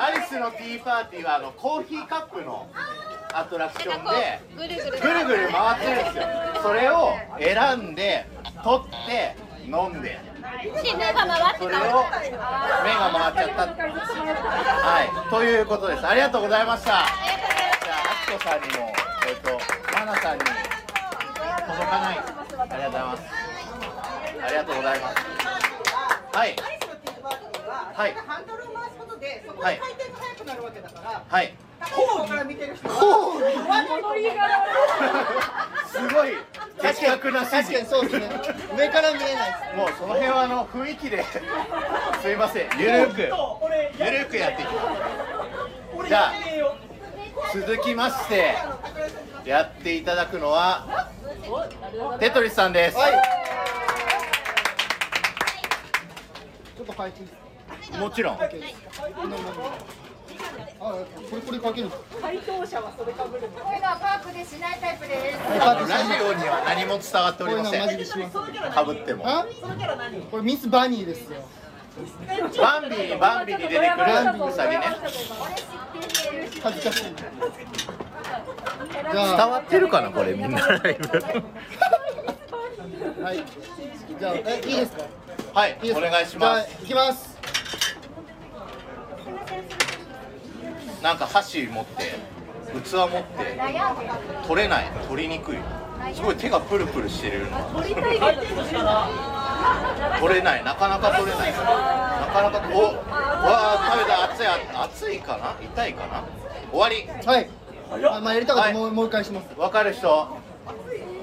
アリスのティーパーティーはあのコーヒーカップのアトラクションでぐるぐるぐるぐる回ってるんですよ。それを選んで取って飲んで。で目が回ってそれをた目が回っちゃった。はい。ということです。ありがとうございました。じゃああきこさんにもえっとマナさんに届かない。ありがとうございます。ありがとうございます。はい。はいでそこはい。で回転が速くなるわけだから、はい。後方から見てる人はこう戻りがすごい。的確な指確かに示そうですね。上から見えないもうその辺はあの雰囲気で。すいません。ゆるく。ゆるくやっていきます。じゃあ続きましてやっていただくのはテトリスさんです、はい。ちょっと変えていいですか？もちろんあ、これこれかける。回答者はそれかぶるのこういうのはパークでしないタイプですラジオには何も伝わっておりません。かぶってもあ？これミスバニーですよ。バンビーバンビーに出てくるウサギね恥ずかしい。じ伝ゃあ、わってるか？なこれみんなライブはい。じゃあ、え、いいですか？はいいお願いします行きます。なんか箸持って器持って取れない取りにくい。すごい手がプルプルしてる。取れない。なかなか取れない。なかなかおわあ食べた。熱いあ熱いかな？痛いかな？終わり。はい。あ、まあ、やりたかった、はい。もう、もう一回します。わかる人？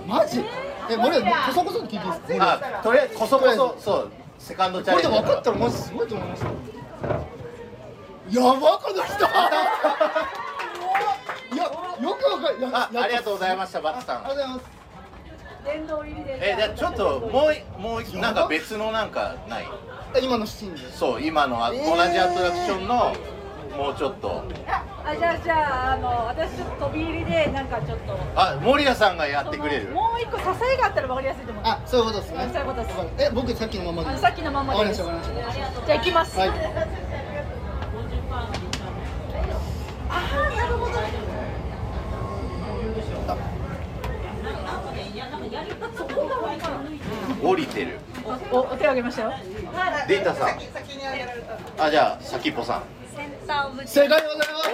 マジ？え、森田、こそこそって聞いていいですか？あとりあえずこそこそそうセカンドチャこれレンジ。で分かったら、マジすごいと思いますよ。やば、この人。い？や、よくわかる。あありがとうございまましたバツさん。ありがとうございます。殿堂入りでえじゃあちょっともういもういなんか別のなんかない？今のシーンで。そう今のあ同えー。じアトラクションのもうちょっと。あじゃあじゃああの私ちょっと飛び入りでなんかちょっと。あ森谷さんがやってくれる。もう一個支えがあったら分かりやすいと思う。あ、そういうことですね。そういうことです。え、僕さっきのままで。さっきのまんまでいいです。わかりましたわあ行きます、はい。降りてる。おお手を挙げましたよ。データさん。あじゃあ先っぽさん。センターオブ正解でございます。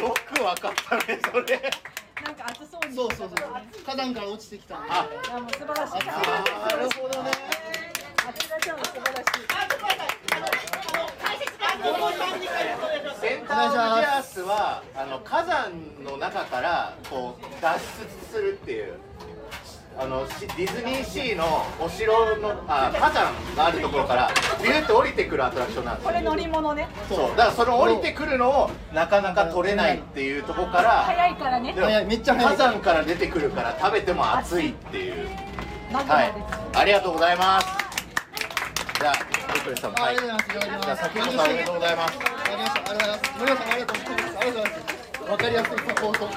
おおよくわかったねそれ。なんか熱そうに。そうそうそう。火山から落ちてきた。あ。あもう素晴らしい。なるほどね。熱田ちゃんは素晴らしいセンターオブジャースはあの火山の中からこう脱出するっていうあのしディズニーシーのお城のあ火山があるところからビューって降りてくるアトラクションなんですよ。これ乗り物ね。そう。だからその降りてくるのをなかなか取れないっていうところから早いからね。めっちゃ早い。火山から出てくるから食べても熱いっていう。はい。ありがとうございますじゃあゆっくりさんあはいりがとうございます。じゃあ先ほどさんおめでとうございます。ありがとうございます。森田さんありがとうございます。ありがとうございます。わかりやすいサポート。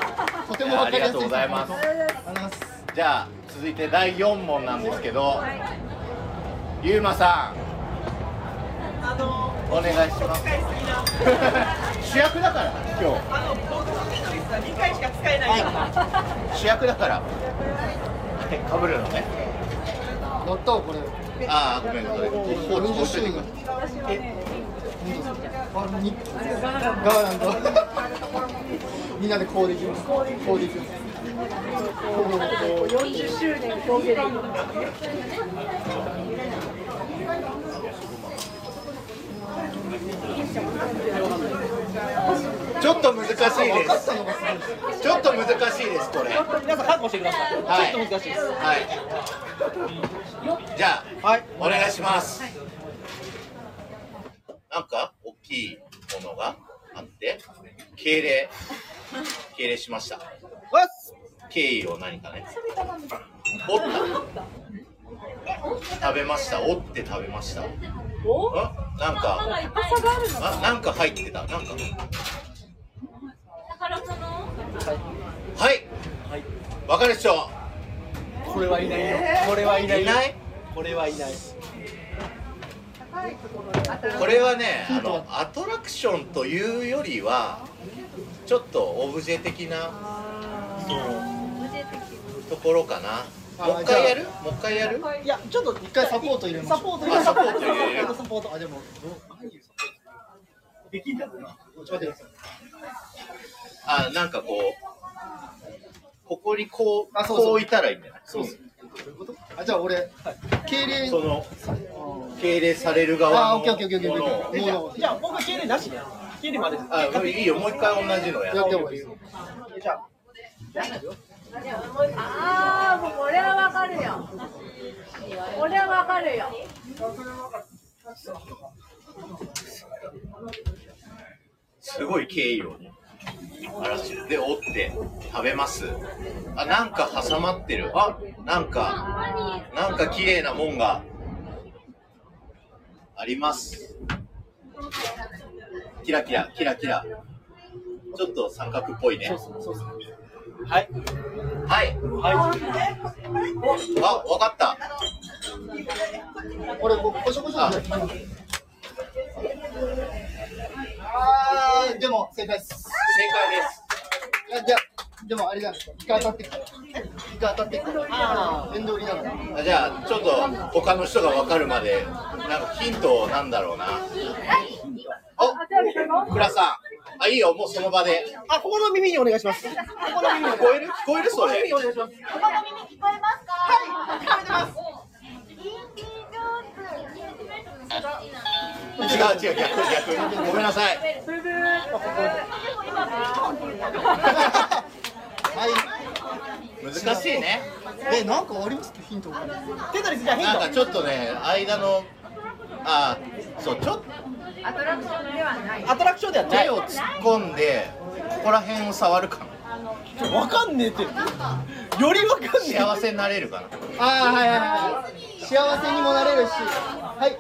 とてもわかりやすいサポート。ありがとうございます。じゃあ続いて第4問なんですけど、ゆうまさんお願いします主役だから今日2回しか使えない主役だからはいかぶるのね乗ったわこれああごめんごめん放置放置しといてください。えあにガーランド。みんなでこうできますこうできます40周年コーゲレイちょっと難しいです。ちょっと難しいですこれ。皆さん覚悟してください、はい。ちょっと難しいですはい。じゃあ、はい。お願いします、なんか大きいものがあって敬礼。敬礼しました。敬意を何かね。折った食べました。折って食べました。あ？なんか。あなんか入ってた。なんか。はい。わかる人？これはいないよ。これはいないよ。いない？これはいない。これはねあのアトラクションというよりはちょっとオブジェ的なところかな。あもう一回やる？もう一回やる？いやちょっと一回サポート入れましょう。サポート入れあサポート入れるサポート。あでもどうああいうサポート。できんだろうなちょっと待ってくださいあなんかこうここにこうあそうそう。こういたらいいんじゃない？そうっすあじゃあ俺敬礼。その敬礼される側のあオッケーオッケーオッケーオッケーオッケー。もじゃあ僕は敬礼なしで。敬礼まで。あいいよ。もう一回同じのややってもいいじゃあああもうこれはわかるよ。これはわかるよ。すごい敬意を表してるで折って食べます。あなんか挟まってる。あなんかなんか綺麗なもんがあります。キラキラキラキラ。ちょっと三角っぽいねはい。はい。はい。あわかった。俺ここしょこしょああーでも正解です。正解です。いやじゃあでもあれじゃないですかイカ当たってきた。イカ当たってきた。面倒りなじゃあちょっと他の人が分かるまでなんかヒントなんだろうな。お倉さんあいいよもうその場で。あここの耳にお願いします。ここの耳に聞こえる？聞こえる？それ。耳にお願いします。違う違う逆逆。ごめんなさい。はい。難しいね。えなんかあります？ヒント。テトリスじゃあヒント。なんかちょっとね間のあそうちょっアトラクションではない。アトラクションではとない手を突っ込んでここら辺を触るかなわかんねえって。よりわかんねえ。幸せになれるかなああはいはいはい。幸せにもなれるし。はい。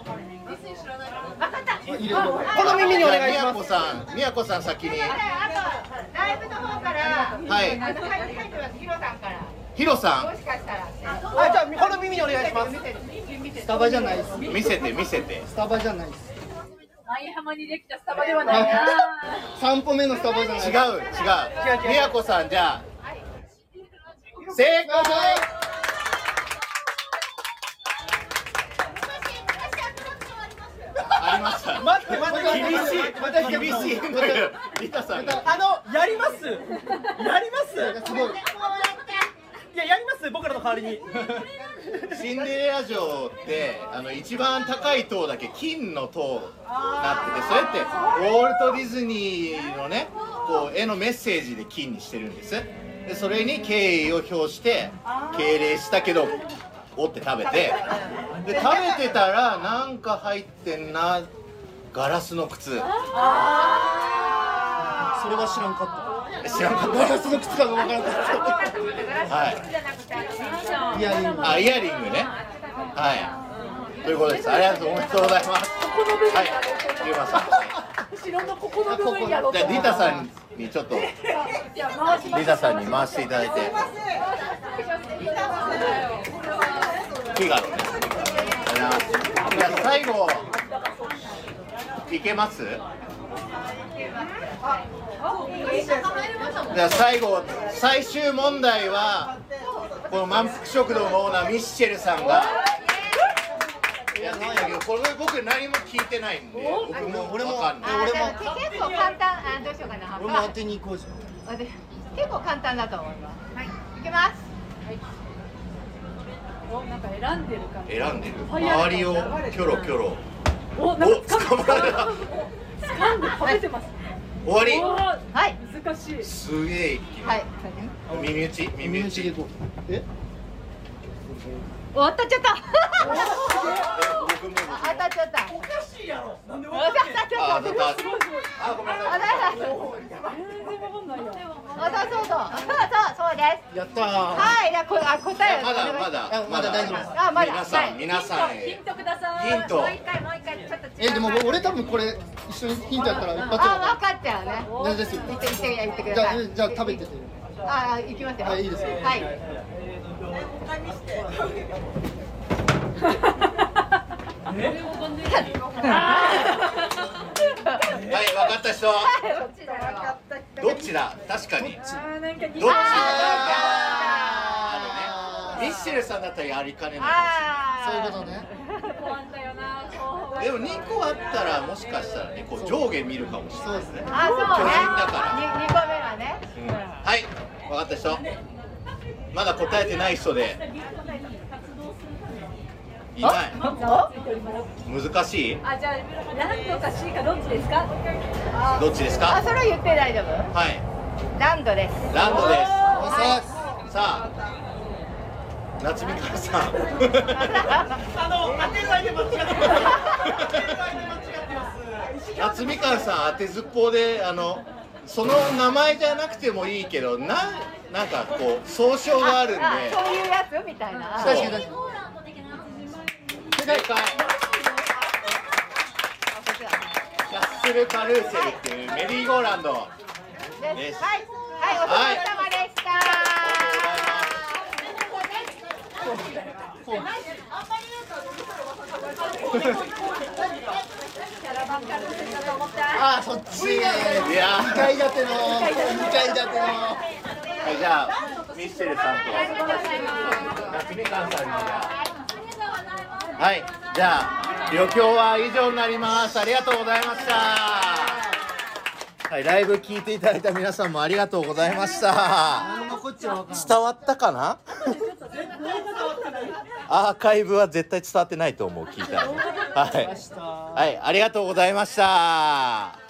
この耳にお願いします。みやこさん。みやこさん先に。ライブの方からはい。あの入ってますヒロさんからヒロさもしかしたらはいじゃあこの耳にお願いします。スタバじゃないです。ん見せて見せて。スタバじゃないです。舞浜にできたスタバではないな。三歩目のスタバじゃない。違う違う。みやこさんじゃあ。正解ありました待って待って。厳しい。また厳しい。のよリタさん。があのやります。やります。すごいいややります？僕らの代わりに。シンデレラ城ってあの一番高い塔だけ金の塔になっててそれってウォルト・ディズニーのねこう絵のメッセージで金にしてるんです。でそれに敬意を表して敬礼したけど折って食べて。で食べてたらなんか入ってんなガラスの靴。それは知らんか知らんかっった。ガラスの靴かがわからなかったはい。いやい。やあイヤリングね。はい。ということです。ありがとうおめでとうございます。はいゆうまさん後ろのここの部分やろうじゃあリタさんにちょっとリタさんに回していただいて。フィガロねありがとうございます。じゃあ最後いけます？じゃあ最後最終問題はこの満腹食堂のオーナーミッシェルさんが。やっていただけどこれ僕何も聞いてないんで僕も俺もわかんない。俺も結構簡単。あどうしようかな。俺も当てに行こう。じゃん結構簡単だと思います。はい。いきます。おなんか選んでる感じ。選んでる。周りをキョロキョロ。おなんかお捕まえた掴んで食べてます終わりはい難しいすげえ一気にはい耳打ち耳打ちで行こうえ終わった。っちゃった。僕もあ当た。っちゃった。おかしいやろなんで当た。っちゃった。あ当た。った。あごめんなさいあだだ全然わかんないやあそうそうそうそうそうですやった。ーはいじゃあこあ答えをまだまだあまだ大丈夫ですあまだ皆さはいん皆さんヒンへトくださいヒントもう一回もうえでも俺多分これ一緒にヒントやったら一発あわ分かっちゃうね。かるですよ。言って言って言ってくじださい。ゃあじゃあ食べてて。あ行きますよ。はいいいですよ。はい。はい。分かった人。どっちだ？確かに。どっちあーなんかどっちあね。ミッシェルさんだったらやりかねないあそういうことね でも2個あったらもしかしたらねこう上下見るかもしれないですね。あそうね。巨人だから。に二個目はね。うん。はい。分かった人。まだ答えてない人で。いない。難しい？あじゃあランドか C かどっちですか？どっちですか？あそれ言って大丈夫？はい。ランドです。ランドです。ささあ夏みかん。さんあの、当てないで間違ってます。夏みかんさん当てずっぽうであのその名前じゃなくてもいいけどななんかこう総称があるんで。あそういうやつみたいな確かに確か正解。キャッスルカルーセルっていうメリーゴーランドでです。すはい。はいお疲れ様でした、ああそっち。いや2階建ての2階建てのはいじゃあミッシェルさんと夏みかんさんに。はいじゃあ旅行は以上になります。ありがとうございました。はいライブ聞いていただいた皆さんもありがとうございました。こっちは分かんない伝わったかな？アーカイブは絶対伝わってないと思う聞いたらはい、はい、ありがとうございました。